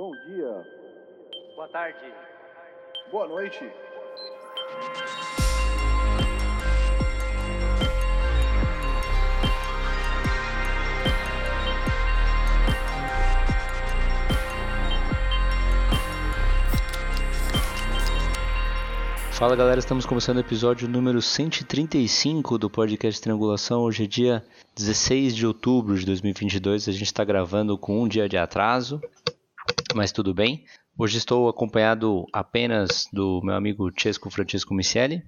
Bom dia. Boa tarde. Boa noite. Fala galera, estamos começando o episódio número 135 do podcast Triangulação. Hoje é dia 16 de outubro de 2022. A gente está gravando com um dia de atraso, mas tudo bem. Hoje estou acompanhado apenas do meu amigo Chesco Francisco Miceli.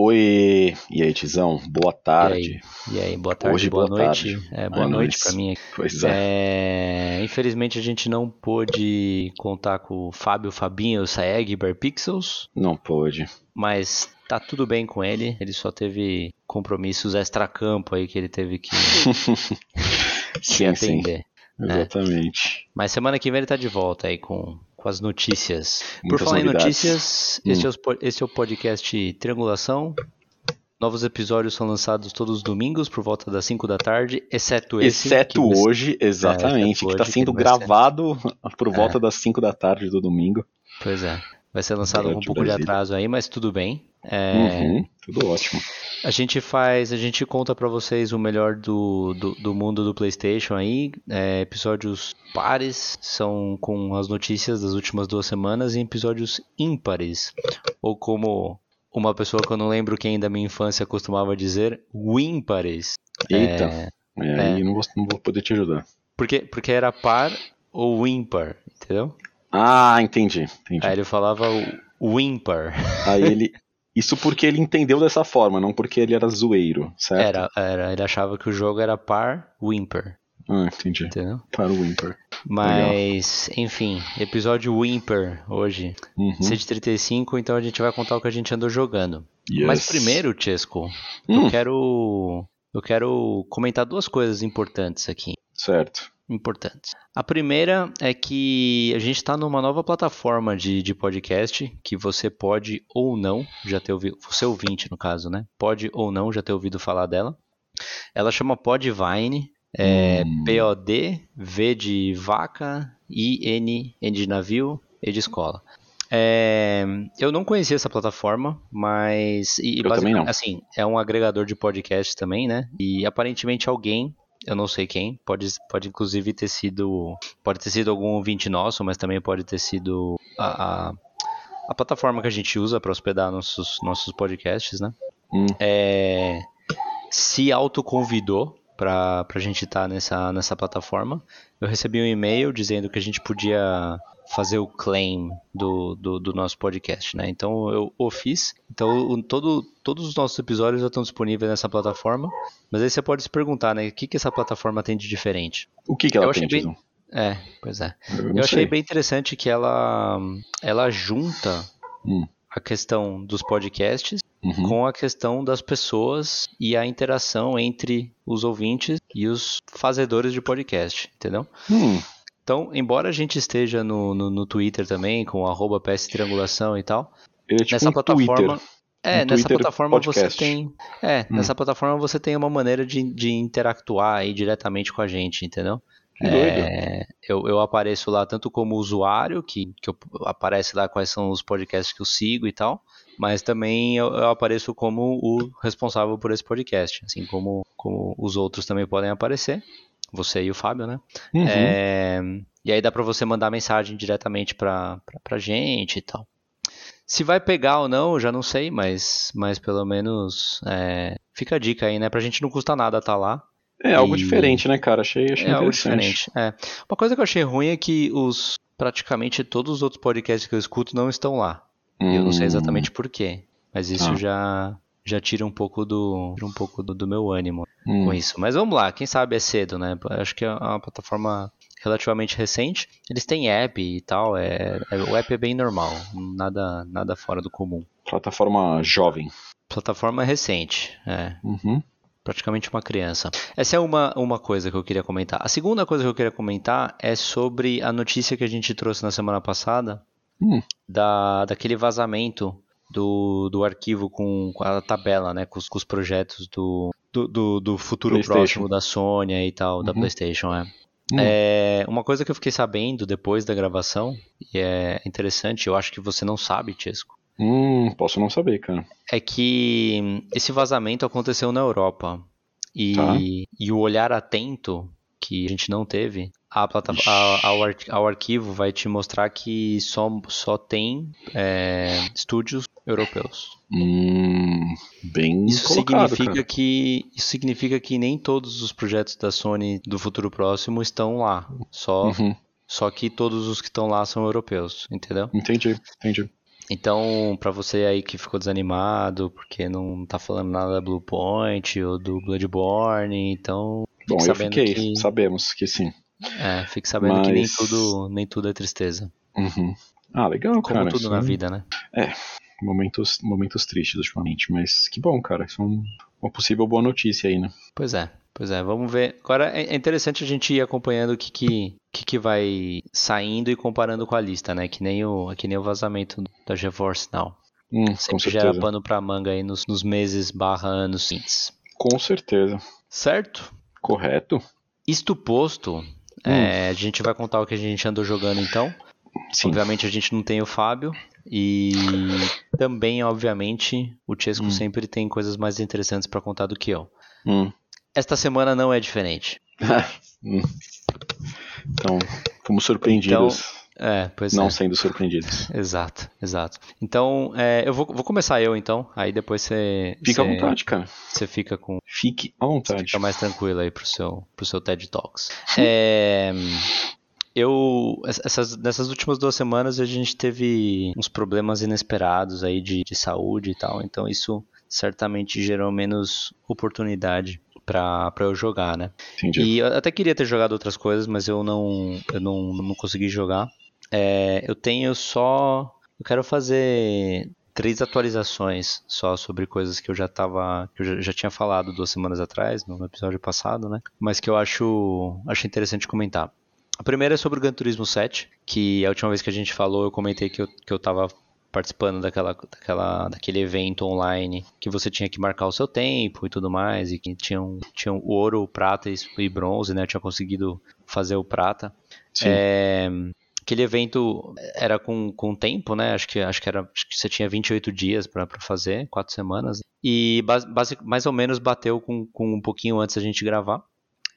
Oi, e aí, Tizão? Boa tarde. E aí, e aí boa tarde, Hoje, boa, boa noite. tarde. É, boa noite para mim. Pois é. É, infelizmente a gente não pôde contar com o Fábio Fabinho Saeg Pixels, Não pôde. mas tá tudo bem com ele. Ele só teve compromissos extra-campo aí que ele teve que, que Sim, sim. Atender. Exatamente. Mas semana que vem ele tá de volta aí com, com as notícias. Por Muitas falar em novidades. notícias, Hum. esse, é po- esse é o podcast Triangulação. Novos episódios são lançados todos os domingos por volta das 5 da tarde, exceto esse. Exceto que você- hoje, exatamente, exceto que está sendo que vai ser- gravado por É. volta das 5 da tarde do domingo. Pois é. Vai ser lançado com um pouco de atraso aí, mas tudo bem. É, Uhum, tudo ótimo. A gente faz, a gente conta pra vocês o melhor do, do, do mundo do PlayStation aí. É, episódios pares são com as notícias das últimas duas semanas e episódios ímpares, ou como uma pessoa que eu não lembro quem da minha infância costumava dizer, ímpares. Eita, é, aí não vou, não vou poder te ajudar. Porque, porque era par ou ímpar, entendeu? Ah, entendi, entendi. Aí ele falava o, ímpar. Aí ele. Isso porque ele entendeu dessa forma, não porque ele era zoeiro, certo? Era, era, ele achava que o jogo era par Whimper, Ah, entendi. entendeu? Para o Whimper. Mas, enfim, episódio Whimper hoje, Uhum. 135, então a gente vai contar o que a gente andou jogando. Yes. Mas primeiro, Chesco, Hum. eu quero eu quero comentar duas coisas importantes aqui. Certo. Importantes. A primeira é que a gente está numa nova plataforma de, de podcast que você pode ou não já ter ouvido, você ouvinte no caso, né? Pode ou não já ter ouvido falar dela. Ela chama Podvine, é Hum. P-O-D, V de vaca, I-N, N de navio, E de escola. É, eu não conhecia essa plataforma, mas e, Eu também não. assim é um agregador de podcast também, né? E aparentemente alguém, eu não sei quem, pode, pode inclusive ter sido, pode ter sido algum ouvinte nosso, mas também pode ter sido a, a, a plataforma que a gente usa para hospedar nossos nossos podcasts, né? Hum. É, se autoconvidou para a gente estar nessa, nessa plataforma. Eu recebi um e-mail dizendo que a gente podia fazer o claim do, do, do nosso podcast, né? Então eu o fiz. Então o- todo, todos os nossos episódios já estão disponíveis nessa plataforma. Mas aí você pode se perguntar, né? O que, que essa plataforma tem de diferente? O que, que ela Eu tem, bem-? É, pois é. Eu, Eu achei bem interessante que ela, ela junta Hum. a questão dos podcasts Uhum. com a questão das pessoas e a interação entre os ouvintes e os fazedores de podcast, entendeu? Hum, Então, embora a gente esteja no, no, no Twitter também, com arroba e tal, é tipo nessa um plataforma. Twitter. É, Um nessa Twitter plataforma você podcast. tem. É, Hum. nessa plataforma você tem uma maneira de, de interactuar aí diretamente com a gente, entendeu? Que. É, eu, eu apareço lá tanto como usuário, que, que eu- aparece lá quais são os podcasts que eu sigo e tal, mas também eu, eu apareço como o responsável por esse podcast, assim como, como os outros também podem aparecer, você e o Fábio, né? Uhum. É, e aí dá pra você mandar mensagem diretamente pra, pra, gente e tal. Se vai pegar ou não, eu já não sei, mas, mas pelo menos é, fica a dica aí, né? Pra gente não custa nada estar lá. É algo E- diferente, né, cara? Achei, achei É algo diferente. É. Uma coisa que eu achei ruim é que os praticamente todos os outros podcasts que eu escuto não estão lá. E eu não sei Hum, exatamente por quê. Mas isso Ah. já já tira um pouco do tira um pouco do, do meu ânimo hum. com isso. Mas vamos lá, quem sabe é cedo, né? Acho que é uma plataforma relativamente recente. Eles têm app e tal, é, é- o app é bem normal, nada nada fora do comum. Plataforma jovem. Plataforma recente, é Uhum. praticamente uma criança. Essa é uma, uma coisa que eu queria comentar. A segunda coisa que eu queria comentar é sobre a notícia que a gente trouxe na semana passada Hum. da, daquele vazamento do, do arquivo com, com a tabela, né, com os, com os projetos do, do, do, do futuro próximo da Sony e tal, da Uhum. PlayStation, é. Hum. É, uma coisa que eu fiquei sabendo depois da gravação, e é interessante, eu acho que você não sabe, Chesco, Hum, posso não saber, cara. é que esse vazamento aconteceu na Europa. E, Tá. e o olhar atento que a gente não teve, a plata- Ixi. a- ao, ar- ao arquivo vai te mostrar que só, só tem é, estúdios europeus. Hum, bem Isso significa cara. que isso significa que nem todos os projetos da Sony do futuro próximo estão lá. Só Uhum, só que todos os que estão lá são europeus, entendeu? entendi, entendi. Então, pra você aí que ficou desanimado porque não tá falando nada da Blue Point ou do Bloodborne, então Bom, eu fiquei, que- sabemos que sim. É, fique sabendo que nem Mas- tudo, nem tudo é tristeza. Uhum. Ah, legal, Como cara. tudo isso na é- vida, né? Momentos, momentos tristes ultimamente, mas que bom, cara. Isso é um- uma possível boa notícia aí, né? Pois é, pois é, vamos ver. Agora é é interessante a gente ir acompanhando o que que, que, que vai saindo e comparando com a lista, né? Que nem o, que nem o vazamento da GeForce Now. Hum, Sempre gera pano pra manga aí nos, nos meses barra anos seguintes. Com certeza. Certo? Correto? Isto posto, é, a gente vai contar o que a gente andou jogando então. Sim. Obviamente a gente não tem o Fábio. E também, obviamente, o Chesco Hum. sempre tem coisas mais interessantes pra contar do que eu. Hum. Esta semana não é diferente. Hum. Então, fomos surpreendidos, É, pois não é. sendo surpreendidos. Exato, exato. Então, é, eu vou, vou começar eu então, aí depois você, Fica à você, vontade, cara. você fica com Fique à vontade. fica mais tranquilo aí pro seu, pro seu TED Talks. É, eu, essas, nessas últimas duas semanas a gente teve uns problemas inesperados aí de, de saúde e tal, então isso certamente gerou menos oportunidade pra pra eu jogar, né? Entendi. E eu até queria ter jogado outras coisas, mas eu não, eu não, não consegui jogar. É, eu tenho só. Eu quero fazer três atualizações só sobre coisas que eu já tava. que eu já, já tinha falado duas semanas atrás, no episódio passado, né? Mas que eu acho, acho interessante comentar. A primeira é sobre o Gran Turismo 7, que a última vez que a gente falou eu comentei que eu, que eu tava participando daquela, daquela, daquele evento online que você tinha que marcar o seu tempo e tudo mais, e que tinham, tinham ouro, prata e, e bronze, né? Eu tinha conseguido fazer o prata. Sim. É, aquele evento era com, com tempo, né? Acho que, acho que, era, acho que você tinha 28 dias para fazer, quatro semanas. E base, mais ou menos bateu com, com um pouquinho antes da gente gravar.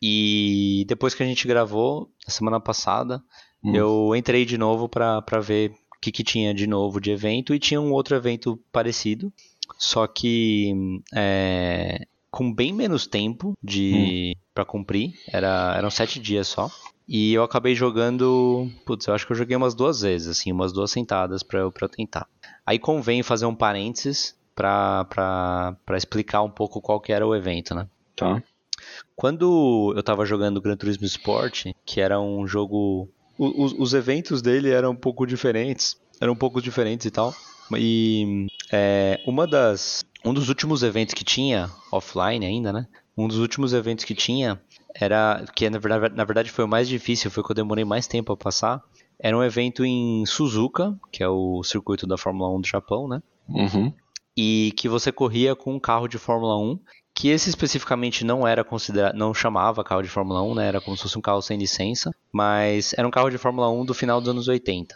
E depois que a gente gravou, na semana passada, Hum. eu entrei de novo para ver o que, que tinha de novo de evento. E tinha um outro evento parecido, só que é, com bem menos tempo de para cumprir. Era, eram sete dias só. E eu acabei jogando. Putz, eu acho que eu joguei umas duas vezes, assim, umas duas sentadas pra eu, pra eu tentar. Aí convém fazer um parênteses pra explicar um pouco qual que era o evento, né? Tá. Quando eu tava jogando Gran Turismo Sport, que era um jogo. Os, os eventos dele eram um pouco diferentes. Eram um pouco diferentes e tal. E é, uma das. Um dos últimos eventos que tinha, offline ainda, né? Um dos últimos eventos que tinha era. Que na verdade, na verdade foi o mais difícil, foi que eu demorei mais tempo a passar. Era um evento em Suzuka, que é o circuito da Fórmula 1 do Japão, né? Uhum. e que você corria com um carro de Fórmula 1, que esse especificamente não era considerado, não chamava carro de Fórmula 1, né? Era como se fosse um carro sem licença, mas era um carro de Fórmula 1 do final dos anos 80.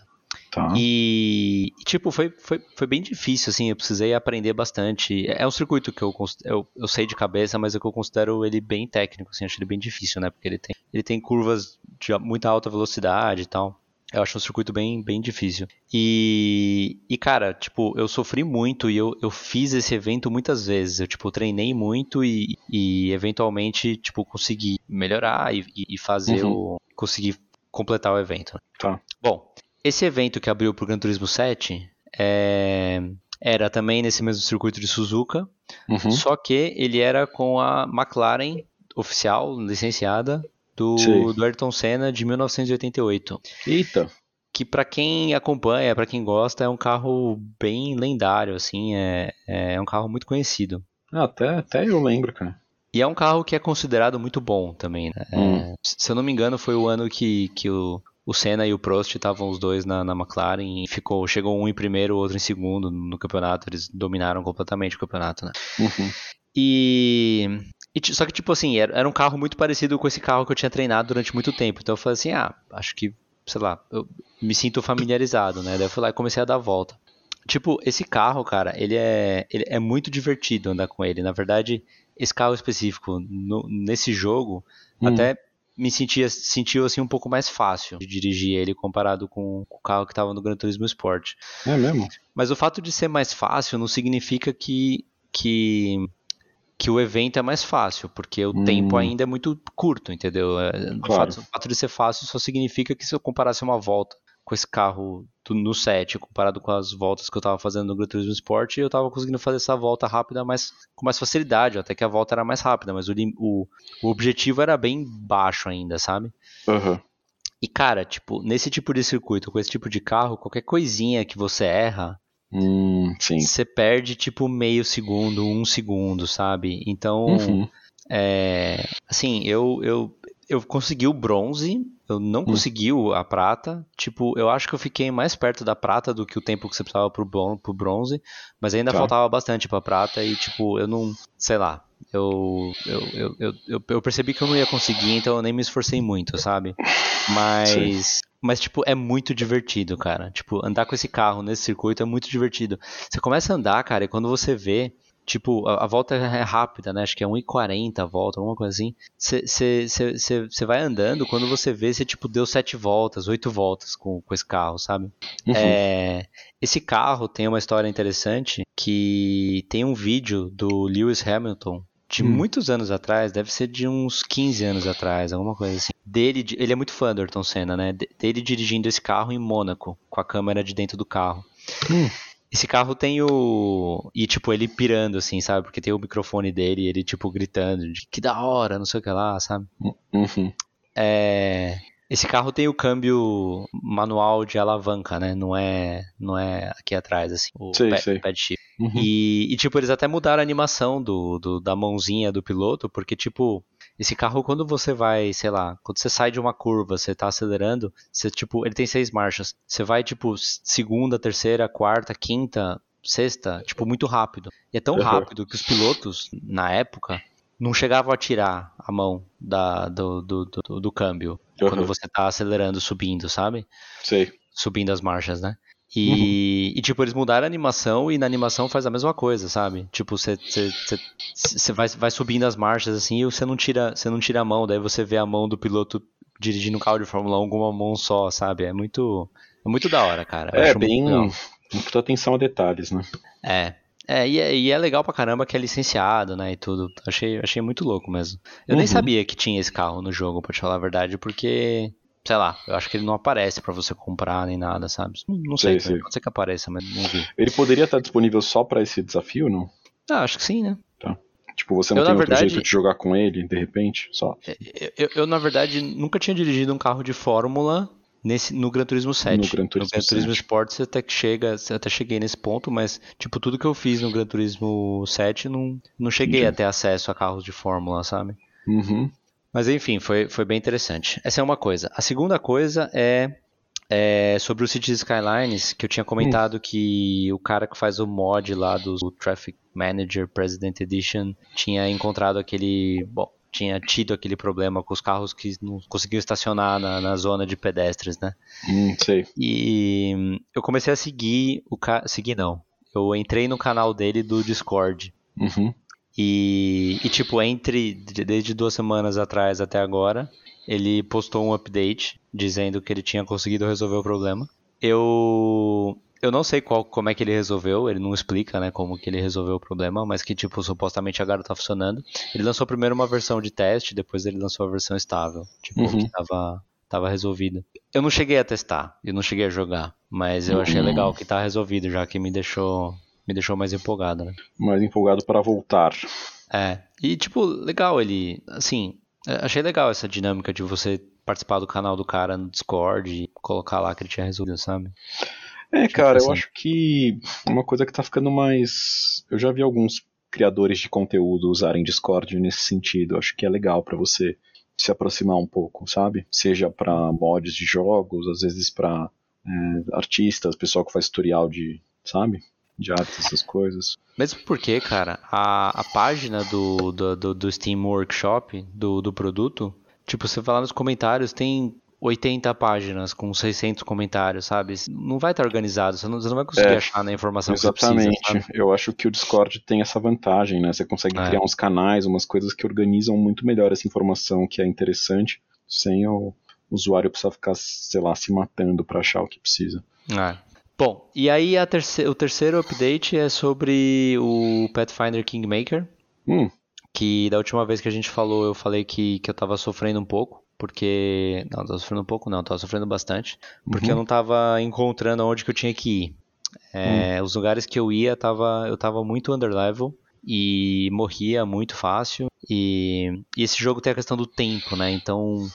Tá. E, tipo, foi, foi, foi bem difícil, assim, eu precisei aprender bastante. É um circuito que eu, eu, eu sei de cabeça, mas é que eu considero ele bem técnico, assim, acho ele bem difícil, né? Porque ele tem, ele tem curvas de muita alta velocidade e tal. Eu acho um circuito bem, bem difícil. E, e, cara, tipo, eu sofri muito e eu, eu fiz esse evento muitas vezes. Eu, tipo, treinei muito e, e eventualmente, tipo, consegui melhorar e, e fazer o... conseguir completar o evento. Tá. Bom, esse evento que abriu pro Gran Turismo 7 é, era também nesse mesmo circuito de Suzuka, Uhum. só que ele era com a McLaren oficial, licenciada, do, do Ayrton Senna de 1988. Eita. Que pra quem acompanha, pra quem gosta, é um carro bem lendário, assim, é, é um carro muito conhecido. Ah, até, até eu lembro, cara. E é um carro que é considerado muito bom também, né? É, Hum. se eu não me engano, foi o ano que, que o, o Senna e o Prost estavam os dois na, na McLaren e ficou, chegou um em primeiro, o outro em segundo no campeonato. Eles dominaram completamente o campeonato, né? Uhum. E, E, só que, tipo assim, era, era um carro muito parecido com esse carro que eu tinha treinado durante muito tempo. Então eu falei assim, ah, acho que, sei lá, eu me sinto familiarizado, né? Daí eu fui lá e comecei a dar a volta. Tipo, esse carro, cara, ele é, ele é muito divertido andar com ele. Na verdade, esse carro específico, no- nesse jogo, Hum. até me sentia, sentiu assim um pouco mais fácil de dirigir ele comparado com o carro que estava no Gran Turismo Sport. É mesmo? Mas o fato de ser mais fácil não significa que, que, que o evento é mais fácil, porque o Hum. tempo ainda é muito curto, entendeu? É, O, Claro. fato, o fato de ser fácil só significa que se eu comparasse uma volta com esse carro no set, comparado com as voltas que eu estava fazendo no Gran Turismo Sport, eu estava conseguindo fazer essa volta rápida mais, com mais facilidade, até que a volta era mais rápida, mas o, o, o objetivo era bem baixo ainda, sabe? Aham. E cara, tipo, nesse tipo de circuito, com esse tipo de carro, qualquer coisinha que você erra, Hum, você perde tipo meio segundo, um segundo, sabe? Então, Uhum. é, assim, eu, eu, eu consegui o bronze, eu não Hum. consegui a prata. Tipo, eu acho que eu fiquei mais perto da prata do que o tempo que você precisava pro, bron- pro bronze, mas ainda Tá. faltava bastante pra prata e, tipo, eu não, sei lá. Eu, eu, eu, eu, eu, eu percebi que eu não ia conseguir, então eu nem me esforcei muito, sabe? Mas, mas tipo, é muito divertido, cara. Tipo, andar com esse carro nesse circuito é muito divertido. Você começa a andar, cara, e quando você vê, tipo, a, a volta é rápida, né? Acho que é 1,40 a volta, alguma coisa assim. Você vai andando, quando você vê, você, tipo, deu sete voltas, oito voltas com, com esse carro, sabe? Uhum. É, esse carro tem uma história interessante que tem um vídeo do Lewis Hamilton de Hum. muitos anos atrás, deve ser de uns 15 anos atrás, alguma coisa assim. Dele, ele é muito fã do Ayrton Senna, né? De- Dele dirigindo esse carro em Mônaco, com a câmera de dentro do carro. Hum. Esse carro tem o. E, tipo, ele pirando, assim, sabe? Porque tem o microfone dele e ele, tipo, gritando de que da hora, não sei o que lá, sabe? Uhum. É, Esse carro tem o câmbio manual de alavanca, né? Não é, não é aqui atrás, assim. O Sei, pad, sei. pad shift. Uhum. E, e, tipo, eles até mudaram a animação do, do- da mãozinha do piloto, porque, tipo, esse carro, quando você vai, sei lá, quando você sai de uma curva, você tá acelerando, você, tipo, ele tem seis marchas. Você vai, tipo, segunda, terceira, quarta, quinta, sexta, tipo, muito rápido. E é tão rápido que os pilotos, na época, não chegavam a tirar a mão da, do, do, do, do câmbio quando Uhum. você tá acelerando, subindo, sabe? Sei. subindo as marchas, né? E, e, tipo, eles mudaram a animação e na animação faz a mesma coisa, sabe? Tipo, você vai, vai subindo as marchas assim e você não tira, você não tira a mão, daí você vê a mão do piloto dirigindo um carro de Fórmula 1 com uma mão só, sabe? É muito é muito da hora, cara. Eu É, bem. Muita atenção a detalhes, né? É. É e, é, e é legal pra caramba que é licenciado, né, e tudo. Achei, achei muito louco mesmo. Eu nem Uhum. sabia que tinha esse carro no jogo, pra te falar a verdade, porque, sei lá, eu acho que ele não aparece pra você comprar nem nada, sabe? Não, sei, Sei, sei. pode ser que apareça, mas não vi. Ele poderia estar disponível só pra esse desafio, não? Ah, acho que sim, né? Tipo, você não Eu, tem outro verdade- jeito de jogar com ele, de repente? Só Eu, eu- eu, na verdade, nunca tinha dirigido um carro de Fórmula nesse, no Gran Turismo 7. No Gran Turismo 7. Sport você até que chega, até cheguei nesse ponto, mas tipo, tudo que eu fiz no Gran Turismo 7 não, não cheguei Entendi. a ter acesso a carros de Fórmula, sabe? Uhum. Mas enfim, foi, foi bem interessante. Essa é uma coisa. A segunda coisa é, é sobre o Cities Skylines, que eu tinha comentado que o cara que faz o mod lá do Traffic Manager President Edition tinha encontrado aquele. Bom, tinha tido aquele problema com os carros que não conseguiam estacionar na, na zona de pedestres, né? Hum, sei. E hum, eu comecei a seguir o cara. Seguir não. Eu entrei no canal dele do Discord. Uhum. E, e, tipo, entre de- desde duas semanas atrás até agora, ele postou um update dizendo que ele tinha conseguido resolver o problema. Eu eu não sei qual como é que ele resolveu, ele não explica, né, como que ele resolveu o problema, mas que tipo supostamente agora tá funcionando. Ele lançou primeiro uma versão de teste, depois ele lançou a versão estável, tipo Uhum. que tava tava resolvida. Eu não cheguei a testar, eu não cheguei a jogar, mas eu achei Uhum. legal que tá resolvido já que me deixou me deixou mais empolgado, né? Mais empolgado para voltar. É, e tipo, legal ele, assim, é, achei legal essa dinâmica de você participar do canal do cara no Discord e colocar lá que ele tinha resolvido, sabe? É, cara, eu interessante. acho que uma coisa que tá ficando mais. Eu já vi alguns criadores de conteúdo usarem Discord nesse sentido. Eu acho que é legal pra você se aproximar um pouco, sabe? Seja pra mods de jogos, às vezes pra é, artistas, pessoal que faz tutorial de. Sabe? De hábitos, essas coisas. Mesmo porque, cara, a, a página do, do, do, do Steam Workshop, do, do produto, tipo, você vai lá nos comentários, tem 80 páginas com 600 comentários, sabe? Não vai estar organizado, você não, você não vai conseguir É, achar na informação Exatamente. que você precisa, sabe? Eu acho que o Discord tem essa vantagem, né? Você consegue É. criar uns canais, umas coisas que organizam muito melhor essa informação que é interessante, sem o usuário precisar ficar, sei lá, se matando pra achar o que precisa. É. Bom, e aí terce- o terceiro update é sobre o Pathfinder Kingmaker, Hum, que da última vez que a gente falou, eu falei que, que eu tava sofrendo um pouco, porque... Não, tava sofrendo um pouco não, tava sofrendo bastante, porque Uhum. eu não tava encontrando onde que eu tinha que ir. É, Os lugares que eu ia, tava, eu tava muito underlevel e morria muito fácil, e, e esse jogo tem a questão do tempo, né, então...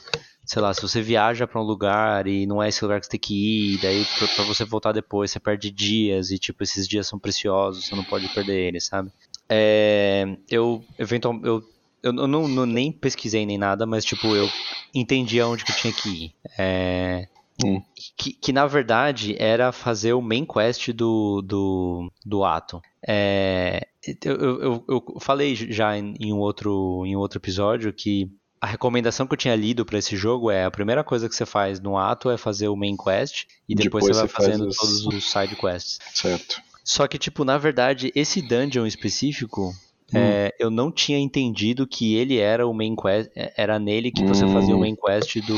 Sei lá, se você viaja pra um lugar e não é esse lugar que você tem que ir, daí pra, pra você voltar depois você perde dias e tipo esses dias são preciosos, você não pode perder eles, sabe? É, eu eventual, eu, eu não, não- nem pesquisei nem nada, mas tipo eu entendi aonde que eu tinha que ir. É, Hum. que, que na verdade era fazer o main quest do, do, do ato. É, eu, eu, eu- eu falei já em, em um outro, em um outro episódio que a recomendação que eu tinha lido para esse jogo é a primeira coisa que você faz no ato é fazer o main quest e depois, Depois você vai você faz fazendo os- todos os side quests. certo. Só que, tipo, na verdade, esse dungeon específico, Hum. é, eu não tinha entendido que ele era o main quest, é, era nele que você Hum. fazia o main quest do,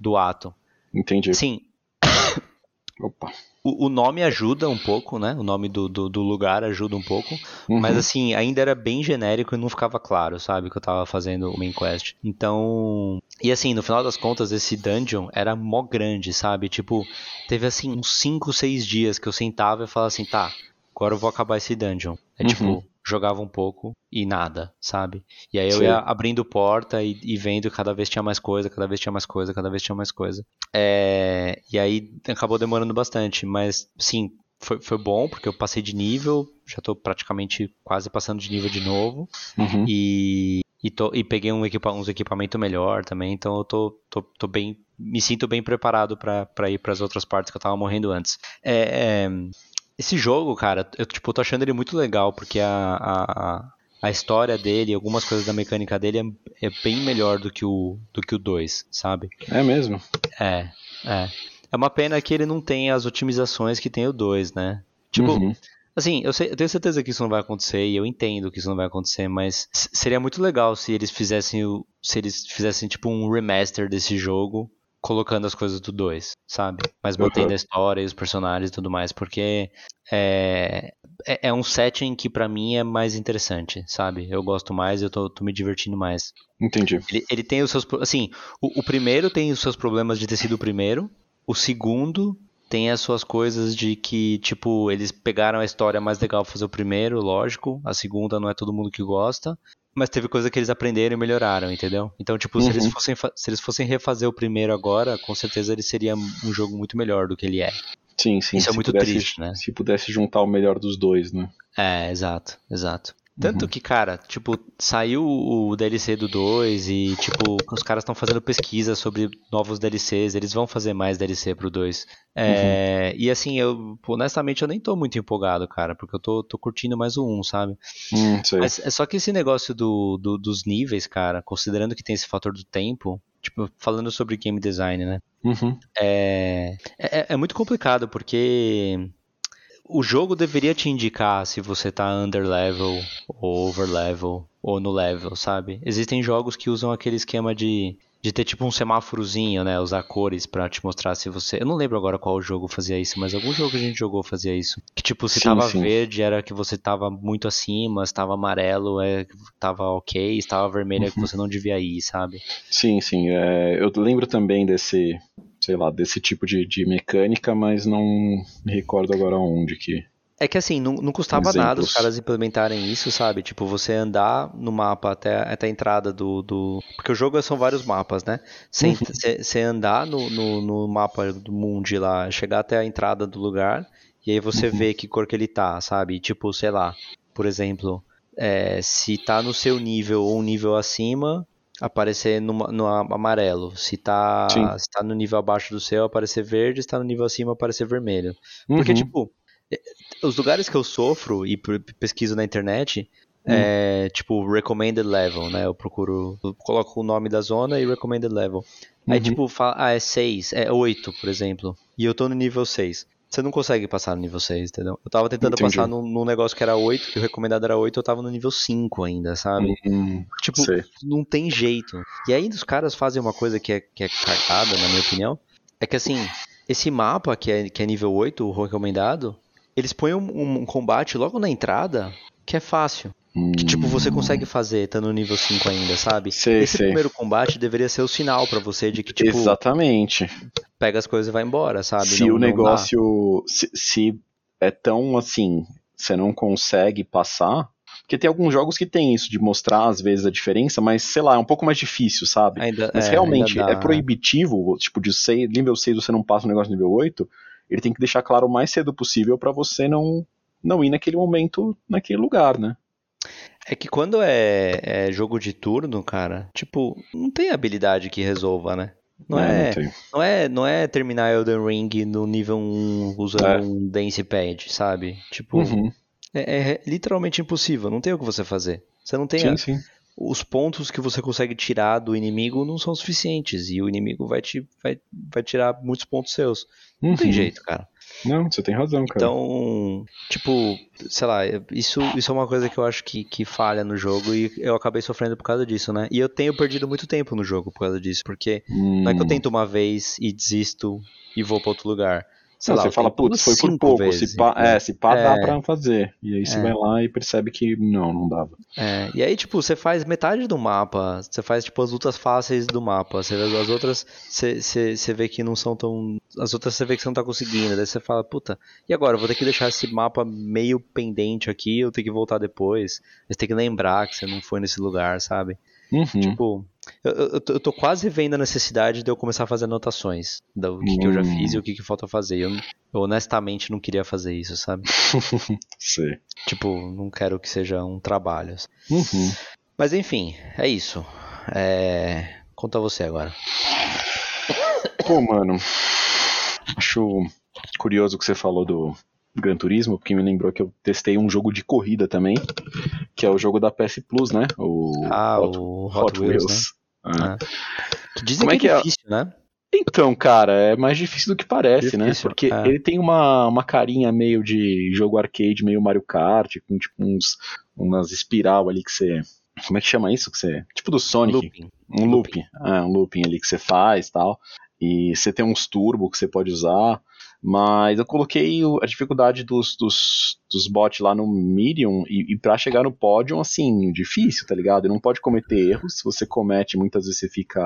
do ato. Entendi. Sim, Opa. o, o nome ajuda um pouco, né? O nome do, do, do lugar ajuda um pouco, Uhum. mas assim, ainda era bem genérico e não ficava claro, sabe? Que eu tava fazendo o main quest. Então. E assim, no final das contas, esse dungeon era mó grande, sabe? Tipo, teve assim uns 5, 6 dias que eu sentava e falava assim, tá, agora eu vou acabar esse dungeon. É Uhum. tipo, jogava um pouco e nada, sabe? E aí eu Sei. ia abrindo porta e, e vendo que cada vez tinha mais coisa, cada vez tinha mais coisa, cada vez tinha mais coisa. É, e aí acabou demorando bastante, mas sim, foi, foi bom porque eu passei de nível, já tô praticamente quase passando de nível de novo Uhum. e, e, tô- e peguei um equipa, uns equipamento melhor também, então eu tô, tô, tô bem, me sinto bem preparado pra pra ir pras outras partes que eu tava morrendo antes. É, é, esse jogo, cara, eu tipo, tô achando ele muito legal porque a, a, a- história dele, algumas coisas da mecânica dele é, é bem melhor do que o do que o 2, sabe? É mesmo? É, é. É uma pena que ele não tem as otimizações que tem o 2, né? Tipo, Uhum. assim, eu, sei- eu tenho certeza que isso não vai acontecer e eu entendo que isso não vai acontecer, mas seria muito legal se eles fizessem o, se eles fizessem tipo um remaster desse jogo colocando as coisas do 2, sabe? Mas mantendo Uhum. a história e os personagens e tudo mais, porque é, é, é um setting que pra mim é mais interessante, sabe? Eu gosto mais, eu tô, tô me divertindo mais. Entendi. Ele, ele tem os seus. Assim, o, o primeiro tem os seus problemas de ter sido o primeiro. O segundo tem as suas coisas de que, tipo, eles pegaram a história mais legal pra fazer o primeiro, lógico. A segunda não é todo mundo que gosta. Mas teve coisa que eles aprenderam e melhoraram, entendeu? Então, tipo, se, eles Uhum. fossem, se eles fossem refazer o primeiro agora, com certeza ele seria um jogo muito melhor do que ele é. Sim, sim. Isso é muito pudesse- triste, né? Se pudesse juntar o melhor dos dois, né? É, exato, exato. Tanto que, cara, tipo, saiu o DLC do 2 e, tipo, os caras estão fazendo pesquisa sobre novos DLCs, eles vão fazer mais DLC pro 2. É, E assim, eu, honestamente, eu nem tô muito empolgado, cara, porque eu tô, tô curtindo mais o 1, sabe? Hum. Mas é só que esse negócio do, do- dos níveis, cara, considerando que tem esse fator do tempo, tipo, falando sobre game design, né? Uhum. É, é, é muito complicado porque o jogo deveria te indicar se você tá under level ou over level ou no level, sabe? Existem jogos que usam aquele esquema de, de ter tipo um semáforozinho, né? Usar cores pra te mostrar se você. Eu não lembro agora qual jogo fazia isso, mas algum jogo que a gente jogou fazia isso. Que tipo, se Sim, tava sim. verde era que você tava muito acima, se tava amarelo é que tava ok, se tava vermelho é que você não devia ir, sabe? Sim, sim. é, eu lembro também desse, sei lá, desse tipo de, de mecânica, mas não me recordo agora onde que. É que assim, não, não custava nada os Exemplos. caras implementarem isso, sabe? Tipo, você andar no mapa até, até a entrada do, do. Porque o jogo são vários mapas, né? Você, Uhum. andar no, no, no mapa do Mundi lá, chegar até a entrada do lugar, e aí você Uhum. vê que cor que ele tá, sabe? Tipo, sei lá, por exemplo, é, se tá no seu nível ou um nível acima, aparecer no, no amarelo. Se tá, Sim. se tá no nível abaixo do seu, aparecer verde, se tá no nível acima, aparecer vermelho. Porque, Uhum. tipo, Os lugares que eu sofro e pesquiso na internet Hum. é tipo recommended level, né? Eu procuro, eu coloco o nome da zona e recommended level. Aí Uhum. tipo, fala, ah, é 6, é 8, por exemplo. E eu tô no nível 6. Você não consegue passar no nível 6, entendeu? Eu tava tentando Entendi. passar num, negócio que era 8, que o recomendado era 8, eu tava no nível 5 ainda, sabe? Hum, Tipo, sei. não tem jeito. E aí os caras fazem uma coisa que é, que é cagada, na minha opinião. É que assim, esse mapa que é, que é nível 8, o recomendado, eles põem um, um combate logo na entrada que é fácil. Que tipo, você consegue fazer estando no nível 5 ainda, sabe? Hum. Sei, Esse sei. primeiro combate deveria ser o sinal pra você de que, tipo, Exatamente. pega as coisas e vai embora, sabe? se Não- o negócio. Se, se é tão assim, você não consegue passar. Porque tem alguns jogos que tem isso, de mostrar às vezes a diferença, mas sei lá, é um pouco mais difícil, sabe? Ainda, Mas é, realmente é proibitivo, tipo, de seis, nível 6 você não passa um negócio nível 8, ele tem que deixar claro o mais cedo possível pra você não, não ir naquele momento, naquele lugar, né? É que quando é, é jogo de turno, cara, tipo, não tem habilidade que resolva, né? Não é, tem. não é, não é terminar Elden Ring no nível 1 usando É. um Dance Pad, sabe? Tipo, Uhum. é, é literalmente impossível, não tem o que você fazer. Você não tem a- Sim, sim. Os pontos que você consegue tirar do inimigo não são suficientes e o inimigo vai te vai, vai tirar muitos pontos seus. Não tem Uhum. jeito, cara. Não, você tem razão, cara. Então, tipo, sei lá, isso, isso é uma coisa que eu acho que, que falha no jogo e eu acabei sofrendo por causa disso, né? E eu tenho perdido muito tempo no jogo por causa disso, porque não é que eu Hum. tento uma vez e desisto e vou pra outro lugar. Sei Não, lá, você fala, putz, foi por pouco. vezes, se pá, entendeu? é, se pá dá É. pra fazer. E aí você É. vai lá e percebe que não, não dava. É, e aí, tipo, você faz metade do mapa, você faz, tipo, as lutas fáceis do mapa, você vê as outras, você, você, você vê que não são tão... As outras você vê que você não tá conseguindo, daí você fala, puta, e agora? Eu vou ter que deixar esse mapa meio pendente aqui, eu tenho que voltar depois, você tem que lembrar que você não foi nesse lugar, sabe? Uhum. Tipo, eu, eu, eu tô- quase vendo a necessidade de eu começar a fazer anotações do que, que eu já Hum. fiz e o que, que falta fazer. Eu, eu honestamente não queria fazer isso, sabe? Sei. Tipo, não quero que seja um trabalho. Uhum. Mas enfim, é isso. É... Conta você agora. Pô, mano, acho curioso o que você falou do Gran Turismo, porque me lembrou que eu testei um jogo de corrida também, que é o jogo da PS Plus, né? O Ah, Hot, o Hot, Wheels, né? É. Ah. Que dizem Como é que é, que é? difícil, né? Então, cara, é mais difícil do que parece, né? Difícil, Porque é. ele tem uma, uma carinha meio de jogo arcade, meio Mario Kart, com tipo uns umas espiral ali que você. Como é que chama isso? Que você, tipo do Sonic. Looping. Um looping. É, um looping ali que você faz tal. E você tem uns turbo que você pode usar. Mas eu coloquei o- a dificuldade dos, dos, dos bots lá no medium e, e para chegar no pódio, assim, difícil, tá ligado? E não pode cometer erros. Se você comete, muitas vezes você fica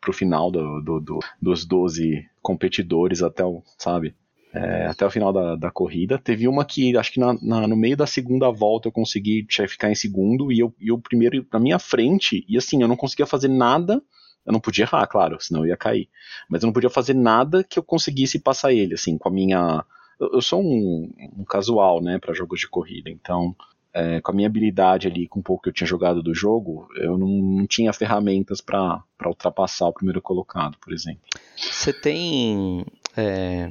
pro final do, do- do- dos 12 competidores até o, sabe? É, até o final da, da corrida. Teve uma que, acho que na- na- no meio da segunda volta eu consegui ficar em segundo e eu, e o primeiro na minha frente, e assim, eu não conseguia fazer nada. Eu não podia errar, claro, senão eu ia cair. Mas eu não podia fazer nada que eu conseguisse passar ele, assim, com a minha. Eu, sou um, um casual, né, para jogos de corrida, então. é, com a minha habilidade ali, com um pouco que eu tinha jogado do jogo, eu não, não tinha ferramentas para ultrapassar o primeiro colocado, por exemplo. Você tem. é,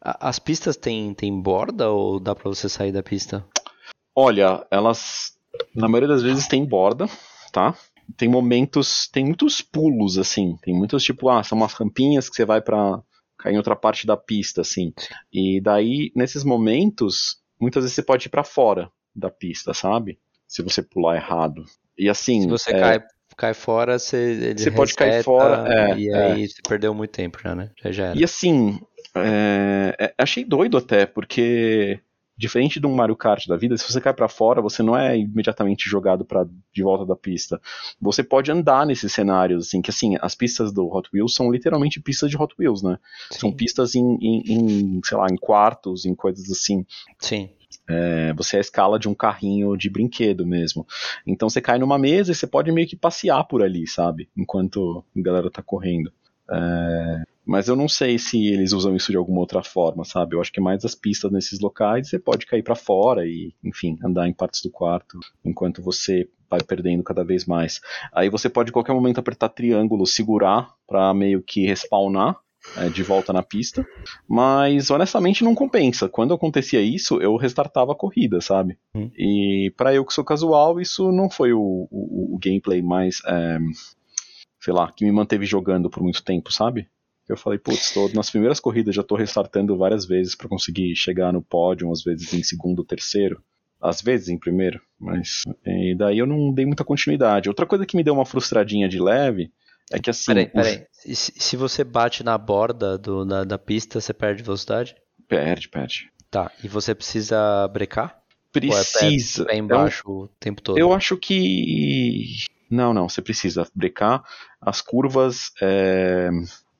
As pistas têm tem borda ou dá pra você sair da pista? Olha, elas na maioria das vezes tem borda, tá? Tem momentos, tem muitos pulos assim, tem muitos tipo, ah, são umas rampinhas que você vai pra cair em outra parte da pista assim. E daí nesses momentos, muitas vezes você pode ir pra fora da pista, sabe? Se você pular errado. E assim, Se você é, cai, cai fora, você, ele Você pode cair fora, é, e é. aí você perdeu muito tempo já, né? Já, já era. E assim, é, é, achei doido até, porque diferente de um Mario Kart da vida, se você cai pra fora, você não é imediatamente jogado para de volta da pista. Você pode andar nesses cenários, assim, que assim, as pistas do Hot Wheels são literalmente pistas de Hot Wheels, né? São Sim, pistas em, em, em, sei lá, em quartos, em coisas assim. sim. É, você é a escala de um carrinho de brinquedo mesmo. Então você cai numa mesa e você pode meio que passear por ali, sabe? Enquanto a galera tá correndo. É, mas eu não sei se eles usam isso de alguma outra forma, sabe? Eu acho que é mais as pistas nesses locais você pode cair pra fora e, enfim, andar em partes do quarto enquanto você vai perdendo cada vez mais. Aí você pode em qualquer momento apertar triângulo, segurar pra meio que respawnar é, de volta na pista. Mas honestamente não compensa. Quando acontecia isso, eu restartava a corrida, sabe? Hum. E para eu que sou casual, isso não foi o, o, o gameplay mais. É, sei lá, que me manteve jogando por muito tempo, sabe? Eu falei, putz, tô nas primeiras corridas já tô restartando várias vezes para conseguir chegar no pódio, às vezes em segundo terceiro, às vezes em primeiro, mas e daí eu não dei muita continuidade. Outra coisa que me deu uma frustradinha de leve é que assim. Peraí, os- peraí. E se, você bate na borda do, da, da pista, você perde velocidade? Perde, perde. Tá. E você precisa brecar? Ou é pé- Precisa. Pé embaixo o tempo todo? Eu acho que. Não, não, você precisa brecar. As curvas. É...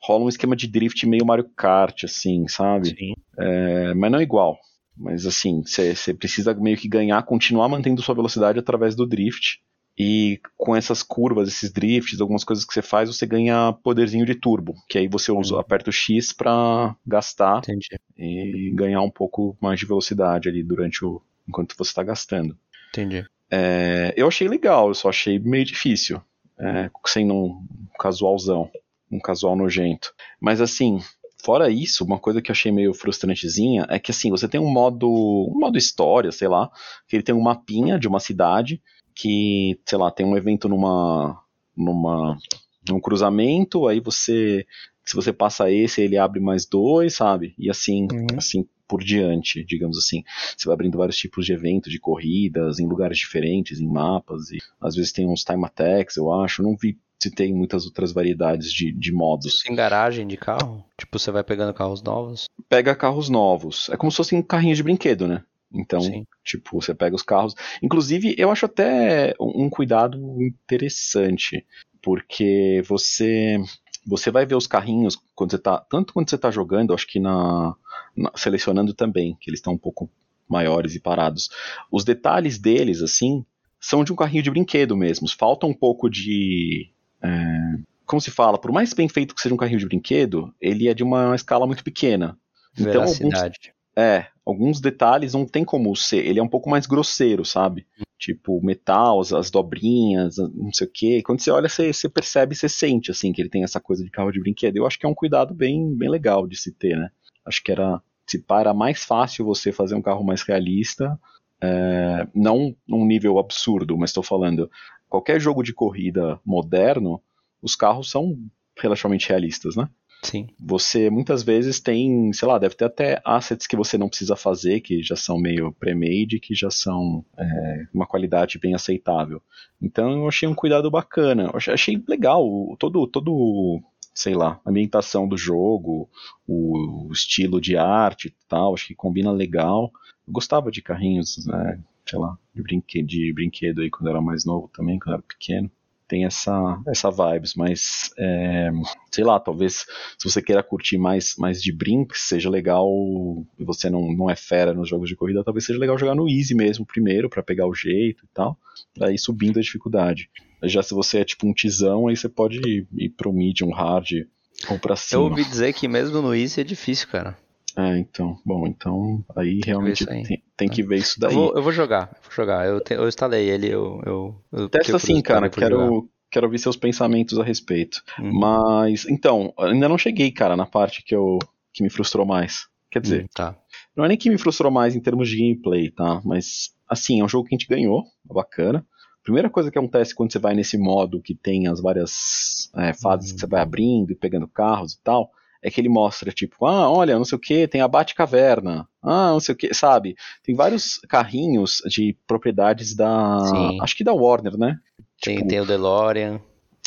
Rola um esquema de drift meio Mario Kart, assim, sabe? Sim. É, mas não igual. Mas assim, você precisa meio que ganhar, continuar mantendo sua velocidade através do drift. E com essas curvas, esses drifts, algumas coisas que você faz, você ganha poderzinho de turbo. Que aí você usa, aperta o X pra gastar Entendi. e ganhar um pouco mais de velocidade ali durante o. enquanto você está gastando. Entendi. É, eu achei legal, eu só achei meio difícil. É, sendo um casualzão, um casual nojento. Mas assim, fora isso, uma coisa que eu achei meio frustrantezinha é que assim, você tem um modo. um modo história, sei lá, que ele tem um mapinha de uma cidade que, sei lá, tem um evento numa. numa. num cruzamento, aí você. Se você passa esse, ele abre mais dois, sabe? E assim, Uhum. assim por diante, digamos assim. Você vai abrindo vários tipos de eventos, de corridas, em lugares diferentes, em mapas, e às vezes tem uns time attacks, eu acho. Não vi se tem muitas outras variedades de, de modos. Tem garagem de carro? Tipo, você vai pegando carros novos? Pega carros novos. É como se fossem carrinhos de brinquedo, né? Então, Sim. tipo, você pega os carros. Inclusive, eu acho até um um cuidado interessante, porque você você vai ver os carrinhos quando você tá, tanto quando você tá jogando, acho que na, na- selecionando também, que eles estão um pouco maiores e parados. Os detalhes deles, assim, são de um carrinho de brinquedo mesmo. Falta um pouco de é, como se fala, por mais bem feito que seja um carrinho de brinquedo, ele é de uma escala muito pequena. Então, alguns-. É, alguns detalhes não tem como ser. Ele é um pouco mais grosseiro, sabe? Tipo, metal, as, as dobrinhas, não sei o quê. Quando você olha, você, você percebe, você sente, assim, que ele tem essa coisa de carro de brinquedo. Eu acho que é um cuidado bem, bem legal de se ter, né? Acho que era, se pá, era mais fácil você fazer um carro mais realista. é, não num nível absurdo, mas estou falando, qualquer jogo de corrida moderno, os carros são relativamente realistas, né? Sim. você muitas vezes tem, sei lá, deve ter até assets que você não precisa fazer, que já são meio pre-made, que já são é, uma qualidade bem aceitável. Então eu achei um cuidado bacana, eu achei, legal o- todo, todo, sei lá, a ambientação do jogo, o, o estilo de arte e tal, acho que combina legal. Eu gostava de carrinhos, né, sei lá, de brinquedo, de brinquedo aí quando eu era mais novo também, quando eu era pequeno. Tem essa, essa vibes, mas é, sei lá, talvez se você queira curtir mais, mais de brinks, seja legal, e você não, não é fera nos jogos de corrida, talvez seja legal jogar no easy mesmo primeiro, pra pegar o jeito e tal, aí subindo a dificuldade. Já se você é tipo um tizão, aí você pode ir, ir pro medium hard ou pra Eu cima. ouvi dizer que mesmo no Easy é difícil, cara. É, então, bom, então aí realmente tem, tem que ver isso Eu daí. vou, eu vou jogar, eu vou jogar. Eu, te- eu instalei ele, eu. eu, eu Testa assim, curioso cara, vou jogar. quero, quero ouvir seus pensamentos a respeito. Uhum. Mas, então, ainda não cheguei, cara, na parte que eu que me frustrou mais. Quer dizer, Hum, tá. não é nem que me frustrou mais em termos de gameplay, tá? Mas, assim, é um jogo que a gente ganhou, é bacana. Primeira coisa que acontece quando você vai nesse modo que tem as várias é, fases que você vai abrindo e pegando carros e tal, é que ele mostra, tipo, ah, olha, não sei o que, tem a Batcaverna, ah, não sei o que, sabe? Tem vários carrinhos de propriedades da. Sim. Acho que da Warner, né? Tem, Tipo, tem o DeLorean.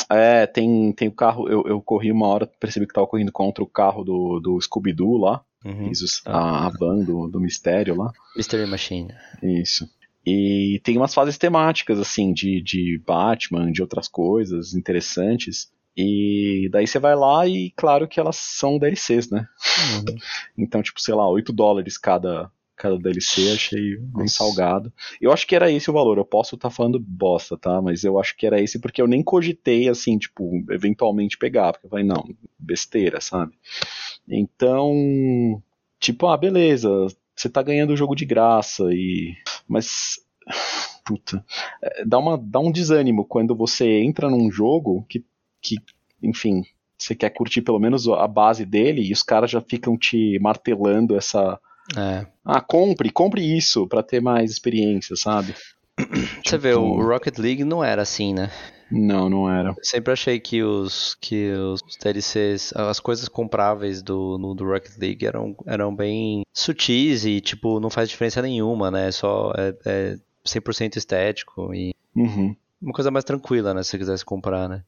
é, tem, tem o carro. Eu, eu corri uma hora, percebi que tava correndo contra o carro do, do Scooby-Doo lá. Uhum. Os- a, a van do, do mistério lá. Mystery Machine. Isso. E tem umas fases temáticas, assim, de, de Batman, de outras coisas interessantes. E daí você vai lá e, claro que elas são DLCs, né? Uhum. Então, tipo, sei lá, 8 dólares cada, cada DLC, achei bem Nossa. salgado. Eu acho que era esse o valor, eu posso estar falando bosta, tá? Mas eu acho que era esse porque eu nem cogitei, assim, tipo, eventualmente pegar. Porque eu falei, não, besteira, sabe? Então, tipo, ah, beleza, você tá ganhando o jogo de graça e. Mas. Puta. é, Dá, uma, dá um desânimo quando você entra num jogo que, que enfim, você quer curtir pelo menos a base dele e os caras já ficam te martelando essa. É. Ah, compre, compre isso para ter mais experiência, sabe? Você vê, o Rocket League não era assim, né? Não, não era. Eu sempre achei que os que os DLCs, as coisas compráveis do, no, do Rocket League eram, eram bem sutis e, tipo, não faz diferença nenhuma, né? Só é, é 100% estético e Uhum. uma coisa mais tranquila, né? Se você quisesse comprar, né?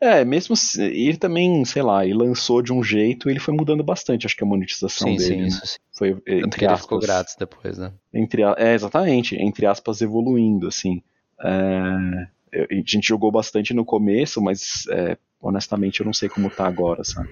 É. é, mesmo se, ele também, sei lá, ele lançou de um jeito e ele foi mudando bastante, acho que a monetização Sim, dele. sim, né? isso sim. Foi, Tanto entre que ele aspas, ficou grátis depois, né? entre é exatamente entre aspas evoluindo assim É, a gente jogou bastante no começo mas é, honestamente eu não sei como tá agora sabe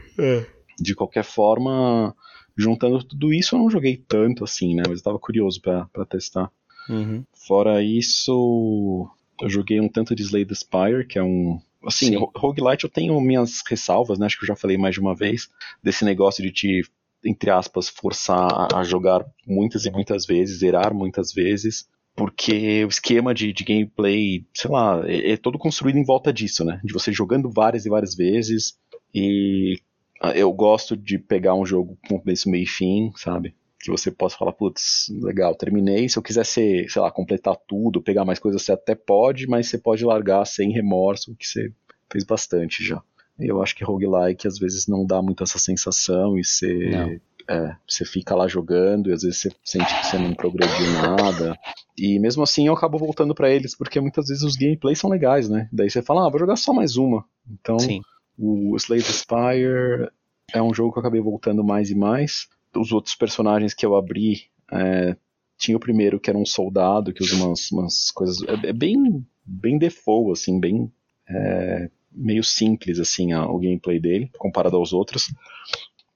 de qualquer forma juntando tudo isso eu não joguei tanto assim né mas eu tava curioso pra pra testar Uhum. fora isso eu joguei um tanto de Slay the Spire que é um assim Sim. ro- roguelite eu tenho minhas ressalvas né acho que eu já falei mais de uma vez desse negócio de te entre aspas, forçar a- a jogar muitas e muitas vezes, zerar muitas vezes, porque o esquema de, de gameplay, sei lá, é, é todo construído em volta disso, né? De você jogando várias e várias vezes, e ah, eu gosto de pegar um jogo com começo, meio e fim, sabe? Que você possa falar, putz, legal, terminei. Se eu quiser ser, sei lá, completar tudo, pegar mais coisas, você até pode, mas você pode largar sem remorso, que você fez bastante já. Eu acho que roguelike às vezes não dá muito essa sensação e você, é, você fica lá jogando e às vezes você sente que você não progrediu nada. E mesmo assim eu acabo voltando pra eles porque muitas vezes os gameplays são legais, né? Daí você fala, ah, vou jogar só mais uma. Então Sim. o Slay the Spire é um jogo que eu acabei voltando mais e mais. Os outros personagens que eu abri, é, tinha o primeiro que era um soldado que usa umas, umas coisas. É, é bem, bem default, assim, bem. é, meio simples, assim, a- o gameplay dele, comparado aos outros.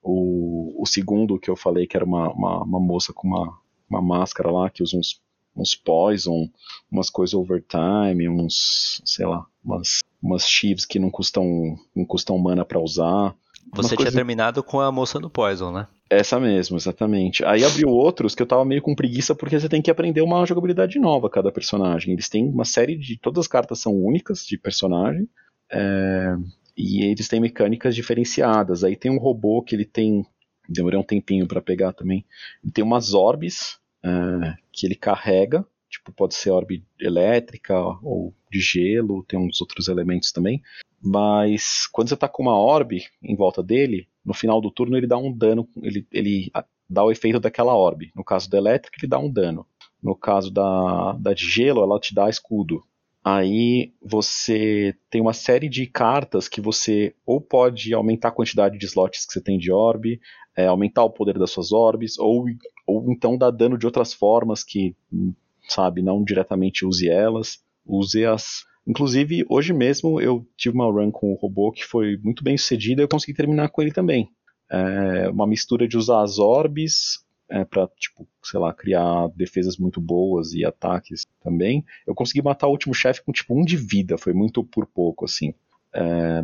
O, o segundo que eu falei, que era uma, uma, uma moça com uma, uma máscara lá, que usa uns, uns poison, umas coisas overtime, uns, sei lá, umas, umas chives que não custam, não custam mana pra usar. Você tinha coisas- terminado com a moça do Poison, né? Essa mesmo, exatamente. Aí abriu outros que eu tava meio com preguiça porque você tem que aprender uma jogabilidade nova a cada personagem. Eles têm uma série de. Todas as cartas são únicas de personagem. é, e eles têm mecânicas diferenciadas. Aí tem um robô que ele tem. Demorei um tempinho pra pegar também. Ele tem umas orbes é, que ele carrega. Tipo, pode ser orbe elétrica ou de gelo, tem uns outros elementos também. Mas quando você tá com uma orbe em volta dele, no final do turno ele dá um dano, ele, ele dá o efeito daquela orbe. No caso da elétrica, ele dá um dano. No caso da, da de gelo, ela te dá escudo. Aí você tem uma série de cartas que você ou pode aumentar a quantidade de slots que você tem de orbe, é, aumentar o poder das suas orbes, ou, ou então dar dano de outras formas que, hum, sabe, não diretamente use elas. Use as. Inclusive, hoje mesmo eu tive uma run com o robô que foi muito bem sucedida e eu consegui terminar com ele também. É uma mistura de usar as orbes é, para, tipo, sei lá, criar defesas muito boas e ataques também. Eu consegui matar o último chefe com tipo um de vida, foi muito por pouco, assim. É,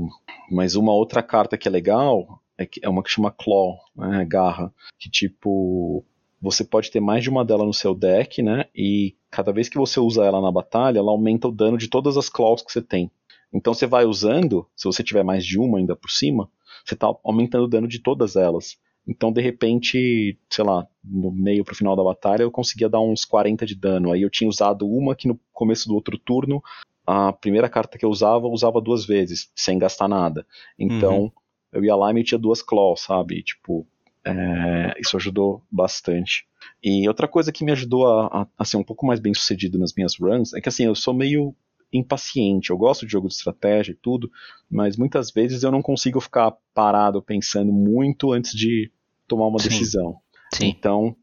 mas uma outra carta que é legal é, que- é uma que chama Claw, né, garra, que tipo você pode ter mais de uma dela no seu deck, né? E cada vez que você usa ela na batalha, ela aumenta o dano de todas as claws que você tem. Então você vai usando, se você tiver mais de uma ainda por cima, você tá aumentando o dano de todas elas. Então, de repente, sei lá, no meio pro final da batalha, eu conseguia dar uns 40 de dano. Aí eu tinha usado uma que no começo do outro turno, a primeira carta que eu usava, eu usava duas vezes, sem gastar nada. Então, eu ia lá e metia duas claws, sabe? Tipo, é, isso ajudou bastante. E outra coisa que me ajudou a, a, a ser um pouco mais bem sucedido nas minhas runs é que assim, eu sou meio impaciente. Eu gosto de jogo de estratégia e tudo, mas muitas vezes eu não consigo ficar parado pensando muito antes de tomar uma Sim. decisão. Sim. Então,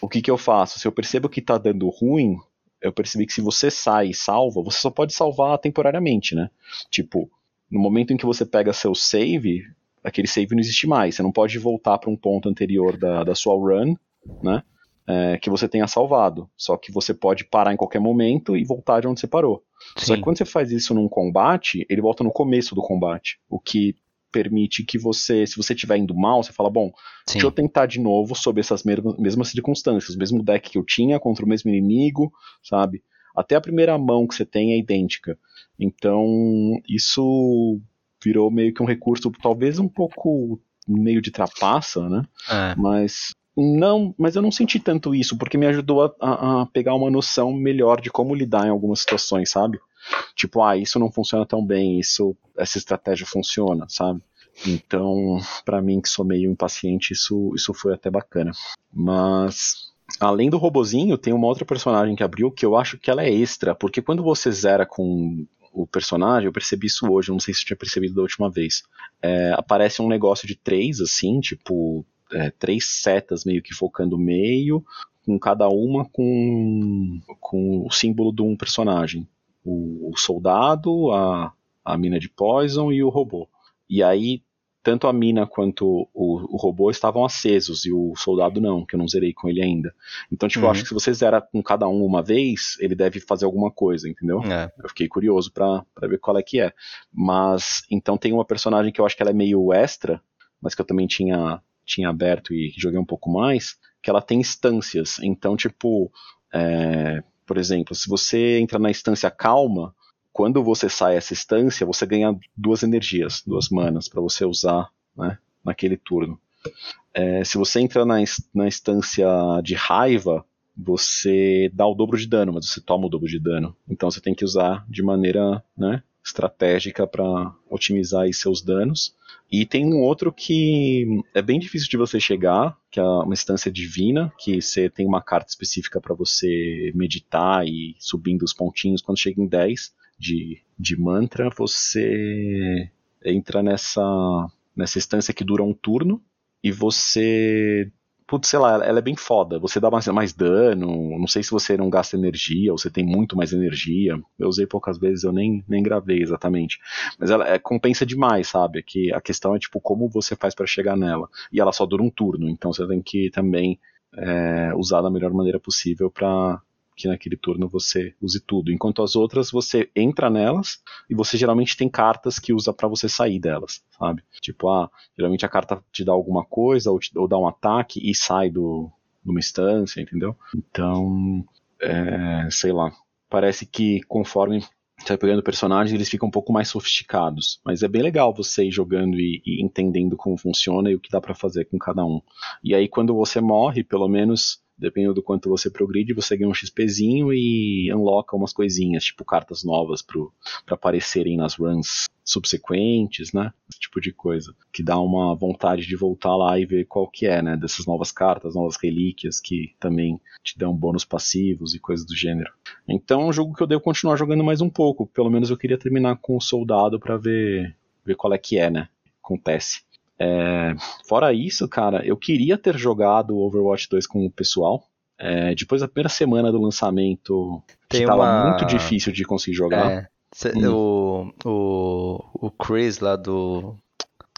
o que, que eu faço? Se eu percebo que tá dando ruim, eu percebi que se você sai e salva, você só pode salvar temporariamente, né? Tipo, no momento em que você pega seu save, aquele save não existe mais. Você não pode voltar para um ponto anterior da, da sua run, né? É, que você tenha salvado. Só que você pode parar em qualquer momento e voltar de onde você parou. Só Sim. que quando você faz isso num combate, ele volta no começo do combate. O que permite que você, se você estiver indo mal, você fala, bom, Sim. Deixa eu tentar de novo sob essas mesmas, mesmas circunstâncias, o mesmo deck que eu tinha contra o mesmo inimigo, sabe? Até a primeira mão que você tem é idêntica. Então, isso virou meio que um recurso, talvez um pouco meio de trapaça, né? É. Mas não, mas eu não senti tanto isso, porque me ajudou a, a, pegar uma noção melhor de como lidar em algumas situações, sabe? Tipo, ah, isso não funciona tão bem, isso, essa estratégia funciona, sabe? Então, para mim que sou meio impaciente, isso, isso foi até bacana. Mas além do robozinho, tem uma outra personagem que abriu que eu acho que ela é extra, porque quando você zera com o personagem, eu percebi isso hoje, não sei se eu tinha percebido da última vez. É, aparece um negócio de três, assim, tipo, é, três setas meio que focando o meio, com cada uma com, com o símbolo de um personagem. O, o soldado, a, a mina de Poison e o robô. E aí tanto a mina quanto o, o, robô estavam acesos e o soldado não, que eu não zerei com ele ainda. Então, tipo, Uhum. eu acho que se você zera com cada um uma vez, ele deve fazer alguma coisa, entendeu? É. Eu fiquei curioso pra, pra ver qual é que é. Mas, então tem uma personagem que eu acho que ela é meio extra, mas que eu também tinha, tinha aberto e joguei um pouco mais, que ela tem instâncias. Então, tipo, é, por exemplo, se você entra na instância calma, quando você sai essa instância, você ganha duas energias, duas manas para você usar né, naquele turno. É, se você entra na, na instância de raiva, você dá o dobro de dano, mas você toma o dobro de dano. Então você tem que usar de maneira né, estratégica para otimizar seus danos. E tem um outro que é bem difícil de você chegar, que é uma instância divina, que você tem uma carta específica para você meditar e subindo os pontinhos. Quando chega em 10 de, de mantra, você entra nessa, nessa instância que dura um turno e você. Putz, sei lá, ela é bem foda. Você dá mais, mais dano. Não sei se você não gasta energia ou você tem muito mais energia. Eu usei poucas vezes, eu nem, nem gravei exatamente. Mas ela é, compensa demais, sabe? Que a questão é tipo como você faz pra chegar nela. E ela só dura um turno, então você tem que também é, usar da melhor maneira possível pra que naquele turno você use tudo. Enquanto as outras você entra nelas e você geralmente tem cartas que usa pra você sair delas, sabe? Tipo, ah, geralmente a carta te dá alguma coisa ou, te- ou dá um ataque e sai do, de uma instância, entendeu? Então, é, sei lá. Parece que conforme você vai pegando personagens, eles ficam um pouco mais sofisticados. Mas é bem legal você ir jogando e, e entendendo como funciona e o que dá pra fazer com cada um. E aí, quando você morre, pelo menos, dependendo do quanto você progride, você ganha um XPzinho e unlocka umas coisinhas, tipo cartas novas pro, pra aparecerem nas runs subsequentes, né? Esse tipo de coisa. Que dá uma vontade de voltar lá e ver qual que é, né? Dessas novas cartas, novas relíquias que também te dão bônus passivos e coisas do gênero. Então é um jogo que eu devo continuar jogando mais um pouco. Pelo menos eu queria terminar com o soldado pra ver, ver qual é que é, né? Acontece. É, fora isso, cara, eu queria ter jogado Overwatch 2 com o pessoal. É, depois da primeira semana do lançamento, que Tem tava uma- muito difícil de conseguir jogar. É. Cê- Hum. o, o, o Chris lá do.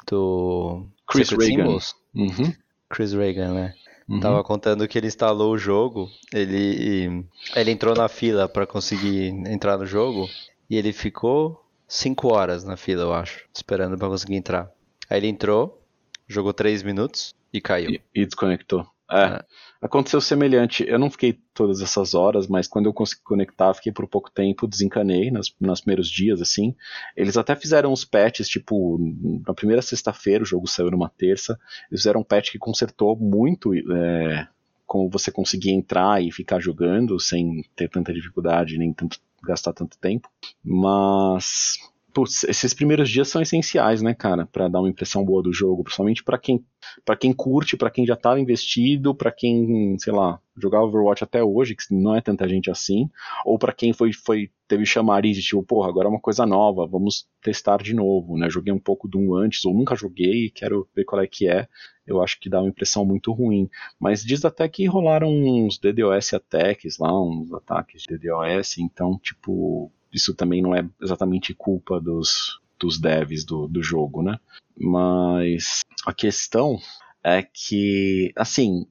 Do. Chris Secret Reagan. Uhum, Chris Reagan, né? uhum. Tava contando que ele instalou o jogo, ele, ele entrou na fila pra conseguir entrar no jogo e ele ficou 5 horas na fila, eu acho, esperando pra conseguir entrar. Aí ele entrou, jogou 3 minutos e caiu. E, e desconectou. É, É. aconteceu semelhante. Eu não fiquei todas essas horas, mas quando eu consegui conectar, fiquei por pouco tempo, desencanei nas, nos primeiros dias, assim. Eles até fizeram uns patches, tipo, na primeira sexta-feira, o jogo saiu numa terça, eles fizeram um patch que consertou muito é, como você conseguir entrar e ficar jogando sem ter tanta dificuldade, nem tanto, gastar tanto tempo. Mas. Putz, esses primeiros dias são essenciais, né, cara, Pra dar uma impressão boa do jogo, principalmente pra quem para quem curte, pra quem já tava investido, pra quem, sei lá, jogar Overwatch até hoje, que não é tanta gente assim, ou pra quem foi, foi teve chamariz de tipo, porra, agora é uma coisa nova, vamos testar de novo, né? Joguei um pouco do um antes, ou nunca joguei, quero ver qual é que é. Eu acho que dá uma impressão muito ruim. Mas diz até que rolaram uns DDoS attacks lá, uns ataques de DDoS, então, tipo, isso também não é exatamente culpa dos, dos devs do, do jogo, né? Mas a questão é que, assim,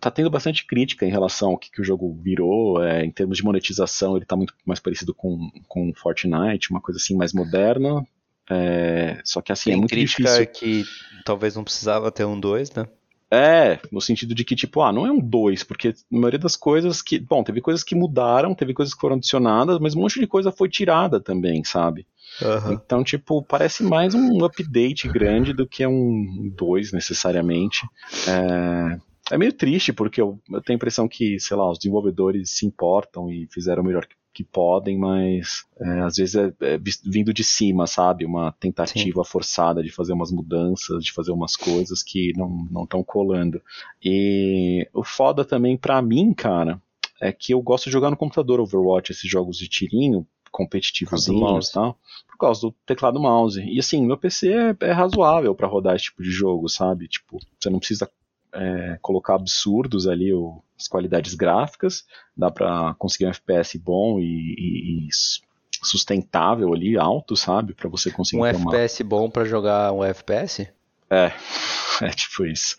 tá tendo bastante crítica em relação ao que, que o jogo virou, é, em termos de monetização, ele tá muito mais parecido com, com Fortnite, uma coisa assim mais moderna. é, só que assim, é Tem muito crítica difícil. que talvez não precisava ter um 2, né? É, no sentido de que, tipo, ah, não é um 2, porque na maioria das coisas que. Bom, teve coisas que mudaram, teve coisas que foram adicionadas, mas um monte de coisa foi tirada também, sabe? Uhum. Então, tipo, parece mais um update grande do que um 2 necessariamente. É, é meio triste, porque eu, eu, tenho a impressão que, sei lá, os desenvolvedores se importam e fizeram o melhor que, que podem, mas é, às vezes é, é, vindo de cima, sabe? Uma tentativa Sim. forçada de fazer umas mudanças, de fazer umas coisas que não estão colando. E o foda também para mim, cara, é que eu gosto de jogar no computador Overwatch, esses jogos de tirinho, competitivozinhos e tal, por causa do teclado mouse. E assim, meu PC é, é razoável para rodar esse tipo de jogo, sabe? Tipo, você não precisa é, colocar absurdos ali o, as qualidades gráficas, dá para conseguir um FPS bom e, e, e sustentável ali, alto, sabe? para você conseguir Um FPS bom para jogar um FPS? É, é tipo isso.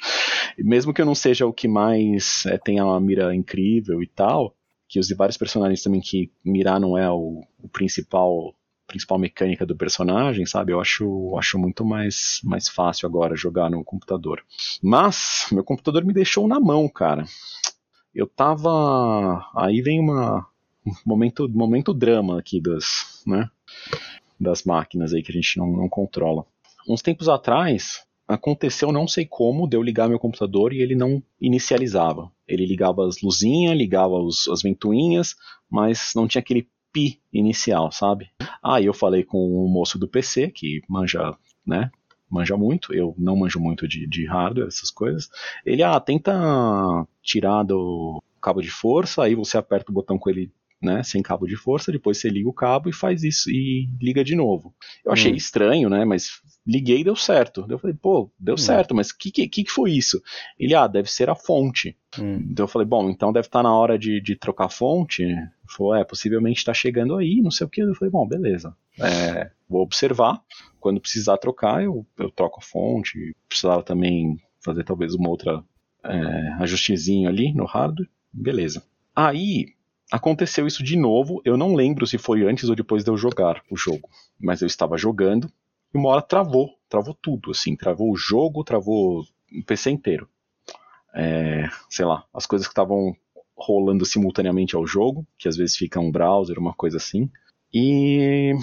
E mesmo que eu não seja o que mais é, tenha uma mira incrível e tal, que use vários personagens também que mirar não é o, o principal principal mecânica do personagem, sabe? Eu acho, acho muito mais, mais fácil agora jogar no computador. Mas meu computador me deixou na mão, cara. Eu tava. Aí vem uma um momento, momento drama aqui das, né? Das máquinas aí que a gente não, não controla. Uns tempos atrás, aconteceu não sei como, de eu ligar meu computador e ele não inicializava. Ele ligava as luzinhas, ligava os, as ventoinhas, mas não tinha aquele pi inicial, sabe? Aí eu falei com o moço do PC, que manja, né? Manja muito, eu não manjo muito de, de hardware, essas coisas. Ele, ah, tenta tirar do cabo de força, aí você aperta o botão com ele né, sem cabo de força, depois você liga o cabo e faz isso e liga de novo. Eu achei hum. estranho, né, mas liguei e deu certo. Eu falei, pô, deu hum. certo, mas o que, que, que foi isso? Ele, ah, deve ser a fonte. Hum. Então eu falei, bom, então deve estar tá na hora de, de trocar a fonte. Falou, é, possivelmente está chegando aí, não sei o que. Eu falei, bom, beleza. É, vou observar. Quando precisar trocar, eu, eu troco a fonte. Precisava também fazer talvez uma outra é, ajustezinho ali no hardware. Beleza. Aí, Aconteceu isso de novo, eu não lembro se foi antes ou depois de eu jogar o jogo, mas eu estava jogando e uma hora travou, travou tudo, assim, travou o jogo, travou o PC inteiro. É, sei lá, as coisas que estavam rolando simultaneamente ao jogo, que às vezes fica um browser, uma coisa assim, e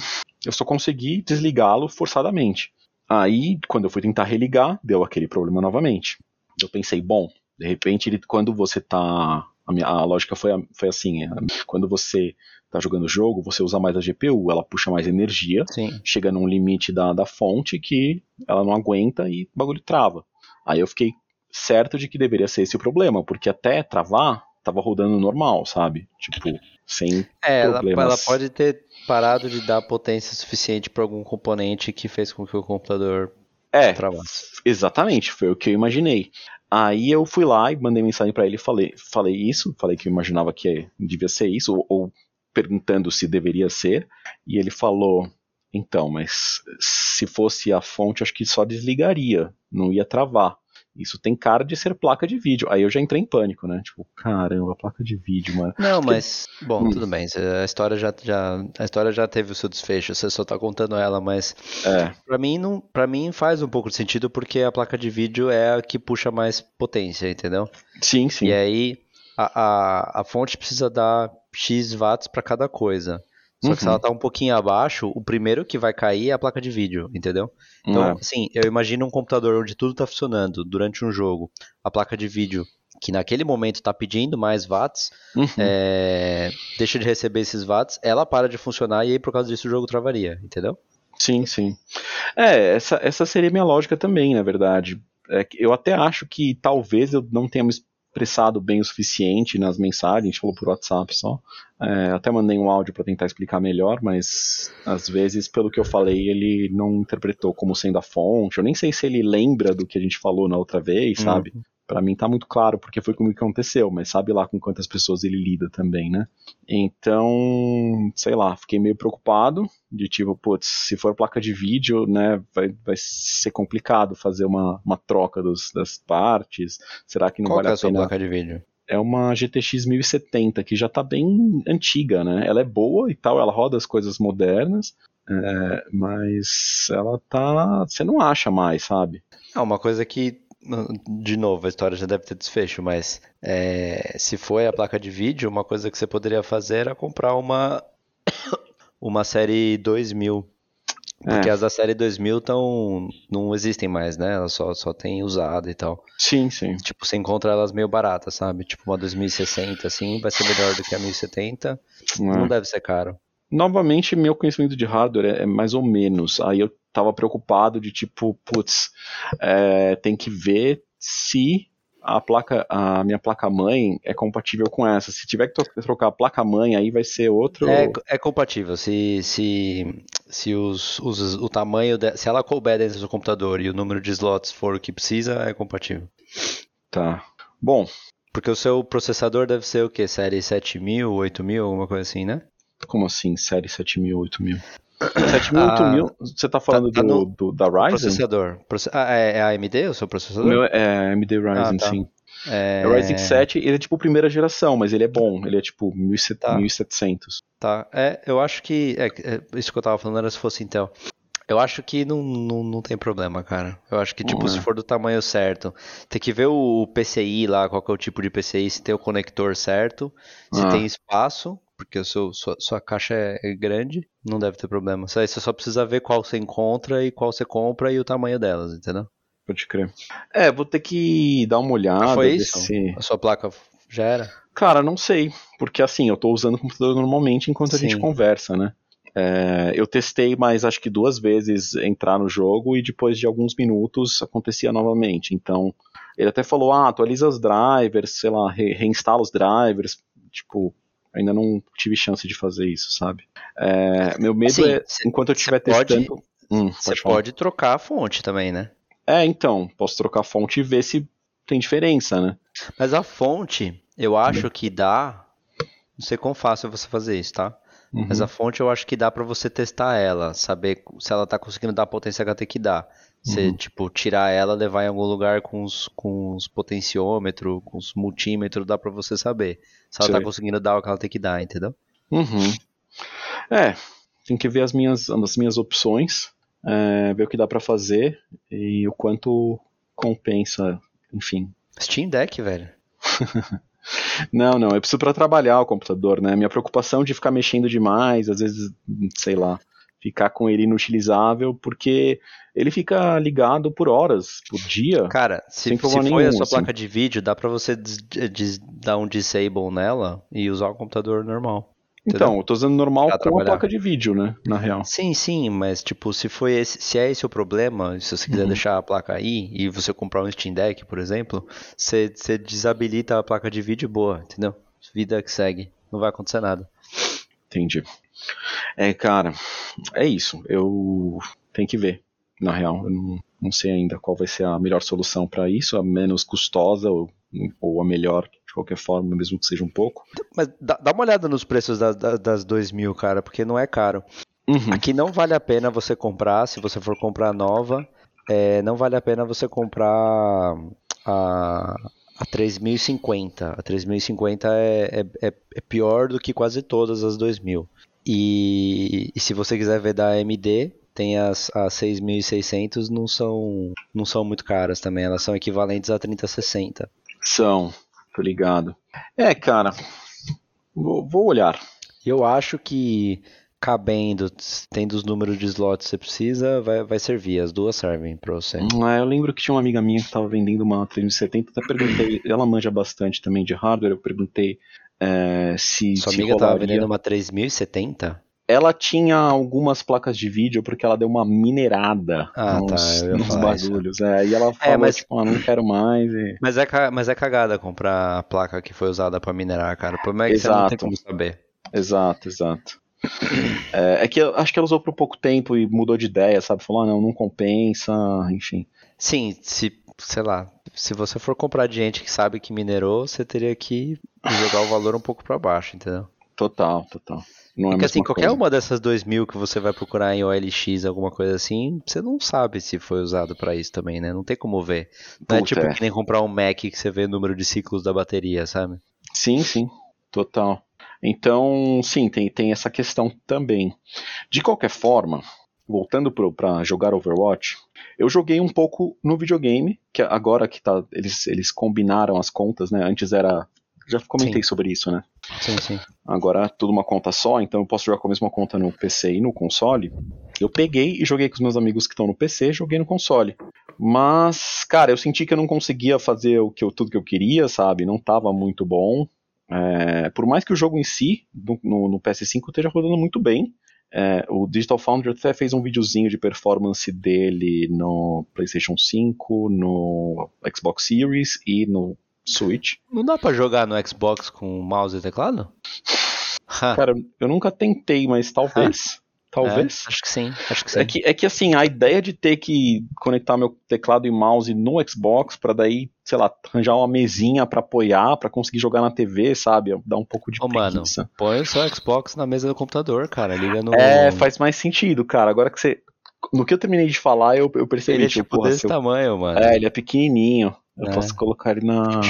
eu só consegui desligá-lo forçadamente. Aí, quando eu fui tentar religar, deu aquele problema novamente. Eu pensei, bom, de repente, ele, quando você está a, minha, a lógica foi, foi assim: é, quando você está jogando o jogo, você usa mais a GPU, ela puxa mais energia, Sim. chega num limite da, da fonte que ela não aguenta e o bagulho trava. Aí eu fiquei certo de que deveria ser esse o problema, porque até travar, tava rodando normal, sabe? Tipo, sem é, problemas. Ela, ela pode ter parado de dar potência suficiente para algum componente que fez com que o computador é, travasse. Exatamente, foi o que eu imaginei. Aí eu fui lá e mandei mensagem para ele e falei, falei isso, falei que eu imaginava que devia ser isso, ou, ou perguntando se deveria ser, e ele falou, então, mas se fosse a fonte, acho que só desligaria, não ia travar. Isso tem cara de ser placa de vídeo. Aí eu já entrei em pânico, né? Tipo, caramba, placa de vídeo, mano. Não, Porque... mas, bom, hum. tudo bem. A história já, já, a história já teve o seu desfecho, você só tá contando ela, mas é. para mim não, para mim faz um pouco de sentido porque a placa de vídeo é a que puxa mais potência, entendeu? Sim, sim. E aí a, a, a fonte precisa dar X watts para cada coisa. Só que se ela uhum. tá um pouquinho abaixo, o primeiro que vai cair é a placa de vídeo, entendeu? Então, é. assim, eu imagino um computador onde tudo tá funcionando durante um jogo, a placa de vídeo que naquele momento está pedindo mais watts, uhum. é, deixa de receber esses watts, ela para de funcionar e aí por causa disso o jogo travaria, entendeu? Sim, sim. É, essa, essa seria minha lógica também, na verdade. É, eu até acho que talvez eu não tenha me expressado bem o suficiente nas mensagens, falou por WhatsApp só. É, até mandei um áudio para tentar explicar melhor, mas às vezes, pelo que eu falei, ele não interpretou como sendo a fonte. Eu nem sei se ele lembra do que a gente falou na outra vez, uhum. sabe? Para mim tá muito claro porque foi comigo que aconteceu, mas sabe lá com quantas pessoas ele lida também, né? Então, sei lá, fiquei meio preocupado de tipo, putz, se for placa de vídeo, né, vai, vai ser complicado fazer uma, uma troca dos, das partes. Será que não Qual vale que é a pena? placa de vídeo? É uma GTX 1070 que já tá bem antiga, né? Ela é boa e tal, ela roda as coisas modernas, é, mas ela tá. Você não acha mais, sabe? É uma coisa que de novo, a história já deve ter desfecho, mas é, se foi a placa de vídeo, uma coisa que você poderia fazer era comprar uma uma série 2000. Porque É. as da série 2000 tão, não existem mais, né? Elas só, só tem usada e tal. Sim, sim. Tipo, você encontra elas meio baratas, sabe? Tipo, uma 2060, assim, vai ser melhor do que a 1070. Não É. deve ser caro. Novamente, meu conhecimento de hardware é, é mais ou menos. Aí eu tava preocupado de tipo, putz, é, tem que ver se a placa, a minha placa mãe é compatível com essa. Se tiver que trocar a placa mãe, aí vai ser outro. É, é compatível. Se, se, se os, os- o tamanho, de- se ela couber dentro do computador e o número de slots for o que precisa, é compatível. Tá. Bom, Porque o seu processador deve ser o quê? Série 7000, 8000, alguma coisa assim, né? como assim, série 7000, 8000? 7000, Ah, 8000, você tá falando tá do, no do- da Ryzen? Processador. Proce- Ah, é, é AMD o seu O processador? meu é AMD Ryzen, Ah, tá. sim. É, É o Ryzen 7, ele é tipo primeira geração, mas ele é bom. Ele é tipo 1700. Tá. 1700. Tá, é, eu acho que. É, é, isso que eu tava falando era se fosse Intel. Eu acho que não, não, não tem problema, cara. Eu acho que, tipo, Não se é. for do tamanho certo, tem que ver o PCI lá, qual que é o tipo de PCI, se tem o conector certo, se Ah. tem espaço, porque seu, sua, sua caixa é, é grande, não deve ter problema. Aí você só precisa ver qual você encontra e qual você compra e o tamanho delas, entendeu? Pode crer. É, vou ter que dar uma olhada. Foi isso? se- A sua placa já era? Cara, não sei. Porque assim, eu tô usando o computador normalmente enquanto a gente conversa, né? É, eu testei mais acho que duas vezes entrar no jogo e depois de alguns minutos acontecia novamente. Então, ele até falou, ah, atualiza os drivers, sei lá, re- reinstala os drivers. Tipo, ainda não tive chance de fazer isso, sabe? É, meu medo Assim, é, cê- enquanto eu estiver pode- testando... Hum, Você pode falar. pode trocar a fonte também, né? É, então, posso trocar a fonte e ver se tem diferença, né? Mas a fonte, eu acho que dá. Não sei quão fácil é você fazer isso, tá? Uhum. Mas a fonte eu acho que dá pra você testar ela, saber se ela tá conseguindo dar a potência HT que dá. Você, Uhum. tipo, tirar ela, levar em algum lugar com os, com os potenciômetros, com os multímetros, dá pra você saber se ela tá Sei. conseguindo dar o que ela tem que dar, entendeu? Uhum. É, tem que ver as minhas, as minhas opções, é, ver o que dá pra fazer e o quanto compensa, enfim. Steam Deck, velho. Não, não, eu preciso pra trabalhar o computador, né? Minha preocupação de ficar mexendo demais, às vezes, sei lá, ficar com ele inutilizável, porque ele fica ligado por horas, por dia. Cara, se, se foi a sua assim. placa de vídeo, dá pra você des- des- dar um disable nela e usar o computador normal. Então, eu tô usando normal com a placa de vídeo, né? Na real. Sim, sim, mas tipo, se foi esse, se é esse o problema, se você quiser Uhum. deixar a placa aí e você comprar um Steam Deck, por exemplo, você, você desabilita a placa de vídeo boa, entendeu? Vida que segue, não vai acontecer nada. Entendi. É, cara, é isso. Eu tenho que ver, na real. Eu não, não sei ainda qual vai ser a melhor solução pra isso, a menos custosa ou, ou a melhor, qualquer forma, mesmo que seja um pouco. Mas dá, dá uma olhada nos preços das, das, das 2000, cara, porque não é caro. Uhum. Aqui não vale a pena você comprar, se você for comprar nova, é, não vale a pena você comprar a, a 3050. A 3050 é, é, é, é pior do que quase todas as 2000. E, e se você quiser ver da AMD, tem as, as 6600, não são, não são muito caras também, elas são equivalentes a 3060. São, tô ligado. É, cara, vou, vou olhar. Eu acho que cabendo, tendo os números de slots que você precisa, vai, vai servir. As duas servem pra você. Ah, eu lembro que tinha uma amiga minha que estava vendendo uma 370, até perguntei, ela manja bastante também de hardware, eu perguntei é, se Sua se amiga tava rolaria. vendendo uma 3070? Ela tinha algumas placas de vídeo porque ela deu uma minerada Ah, nos, tá, nos bagulhos. É, e ela falou, mas- tipo, ah, não quero mais. e- Mas é, mas é cagada comprar a placa que foi usada pra minerar, cara. O problema é que você não tem Exato. como saber. Exato, exato. É, é que eu acho que ela usou por pouco tempo e mudou de ideia, sabe? Falou, ah, não, não compensa, enfim. Sim, se, sei lá, se você for comprar de gente que sabe que minerou, você teria que jogar o valor um pouco pra baixo, entendeu? Total, total. Não é Porque assim, qualquer coisa. uma dessas 2000 que você vai procurar em OLX, alguma coisa assim, você não sabe se foi usado pra isso também, né? Não tem como ver. Não é Puta, tipo é. que nem comprar um Mac que você vê o número de ciclos da bateria, sabe? Sim, sim, total. Então, sim, tem, tem essa questão também. De qualquer forma, voltando pro, pra jogar Overwatch, eu joguei um pouco no videogame, que agora que tá, eles, eles combinaram as contas, né? Antes era. Já comentei Sim. sobre isso, né? Sim, sim. Agora tudo uma conta só, então eu posso jogar com a mesma conta no PC e no console. Eu peguei e joguei com os meus amigos que estão no PC, joguei no console. Mas, cara, eu senti que eu não conseguia fazer o que eu, tudo que eu queria, sabe? Não tava muito bom. É, por mais que o jogo em si, no, no- no PS5, esteja rodando muito bem. é, o Digital Foundry até fez um videozinho de performance dele no PlayStation 5, no Xbox Series e no Switch. Não dá pra jogar no Xbox com mouse e teclado? Cara, eu nunca tentei, mas talvez. Talvez. é, acho que sim, acho que sim. É que, é que assim, a ideia de ter que conectar meu teclado e mouse no Xbox pra daí, sei lá, arranjar uma mesinha pra apoiar, pra conseguir jogar na TV, sabe? Dá um pouco de Ô, mano, põe o seu Xbox na mesa do computador, cara. Liga no. É, faz mais sentido, cara. Agora que você. No que eu terminei de falar, eu, eu percebi Ele é tipo porra, desse eu- tamanho, mano. É, ele é pequenininho. Eu É. posso colocar ele na,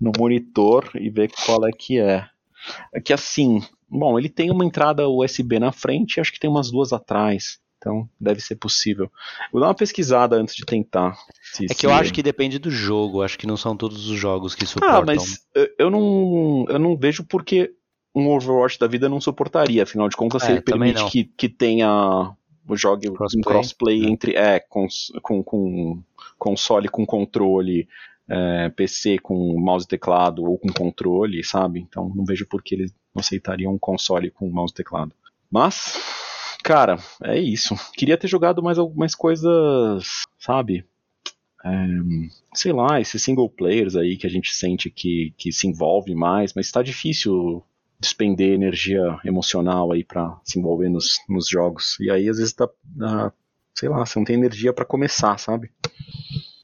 no monitor e ver qual é que é. É que assim, bom, ele tem uma entrada USB na frente e acho que tem umas duas atrás. Então deve ser possível. Vou dar uma pesquisada antes de tentar. se- É se que eu acho que depende do jogo. Acho que não são todos os jogos que suportam. Ah, mas eu- não, eu não vejo porque um Overwatch da vida não suportaria. Afinal de contas, se É, ele permite que, que tenha jogue um Crossplay. crossplay entre é, cons- com, com console com controle, é, PC com mouse e teclado ou com controle, sabe? Então não vejo por que eles não aceitariam um console com mouse e teclado. Mas, cara, é isso. Queria ter jogado mais algumas coisas, sabe? É, sei lá, esses single players aí que a gente sente que, que se envolve mais, mas tá difícil despender energia emocional aí pra se envolver nos, nos jogos. E aí às vezes dá- sei lá, você não tem energia pra começar, sabe?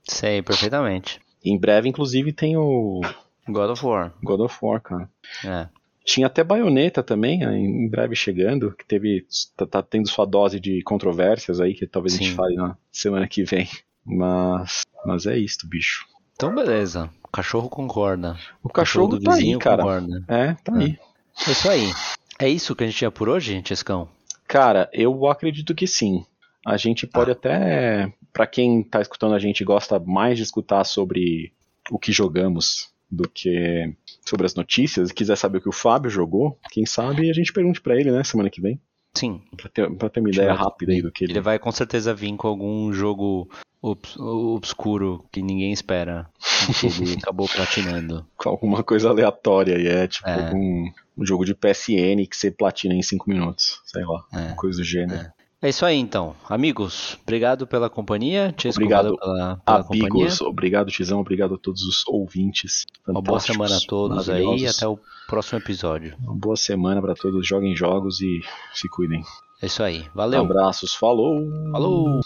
Sei, perfeitamente. Em breve, inclusive, tem o God of War. God of War, cara. É. Tinha até Bayonetta também, né, em breve chegando, que teve. Tá, tá tendo sua dose de controvérsias aí, que talvez a gente Sim. fale na semana que vem. Mas. Mas é isto, bicho. Então, beleza. O cachorro concorda. O cachorro do tá aí, vizinho cara. concorda. É, tá É. aí. É isso aí. É isso que a gente tinha por hoje, Tiescão? Cara, eu acredito que sim. A gente pode até, Pra quem tá escutando a gente e gosta mais de escutar sobre o que jogamos do que sobre as notícias, e quiser saber o que o Fábio jogou, quem sabe a gente pergunte pra ele, né, semana que vem, Sim. pra ter, pra ter uma ideia rápida aí do que ele... Ele vai com certeza vir com algum jogo obs- obscuro que ninguém espera. Que ele acabou platinando. com alguma coisa aleatória e é tipo É. um, um jogo de PSN que você platina em 5 minutos, sei lá, É. coisa do gênero. É isso aí então. Amigos, obrigado pela companhia. Tiesco, Obrigado, pela, pela companhia. Amigos, obrigado Tizão, obrigado a todos os ouvintes. Uma boa semana a todos aí e até o próximo episódio. Uma boa semana pra todos, joguem jogos e se cuidem. É isso aí. Valeu. Abraços, falou! Falou!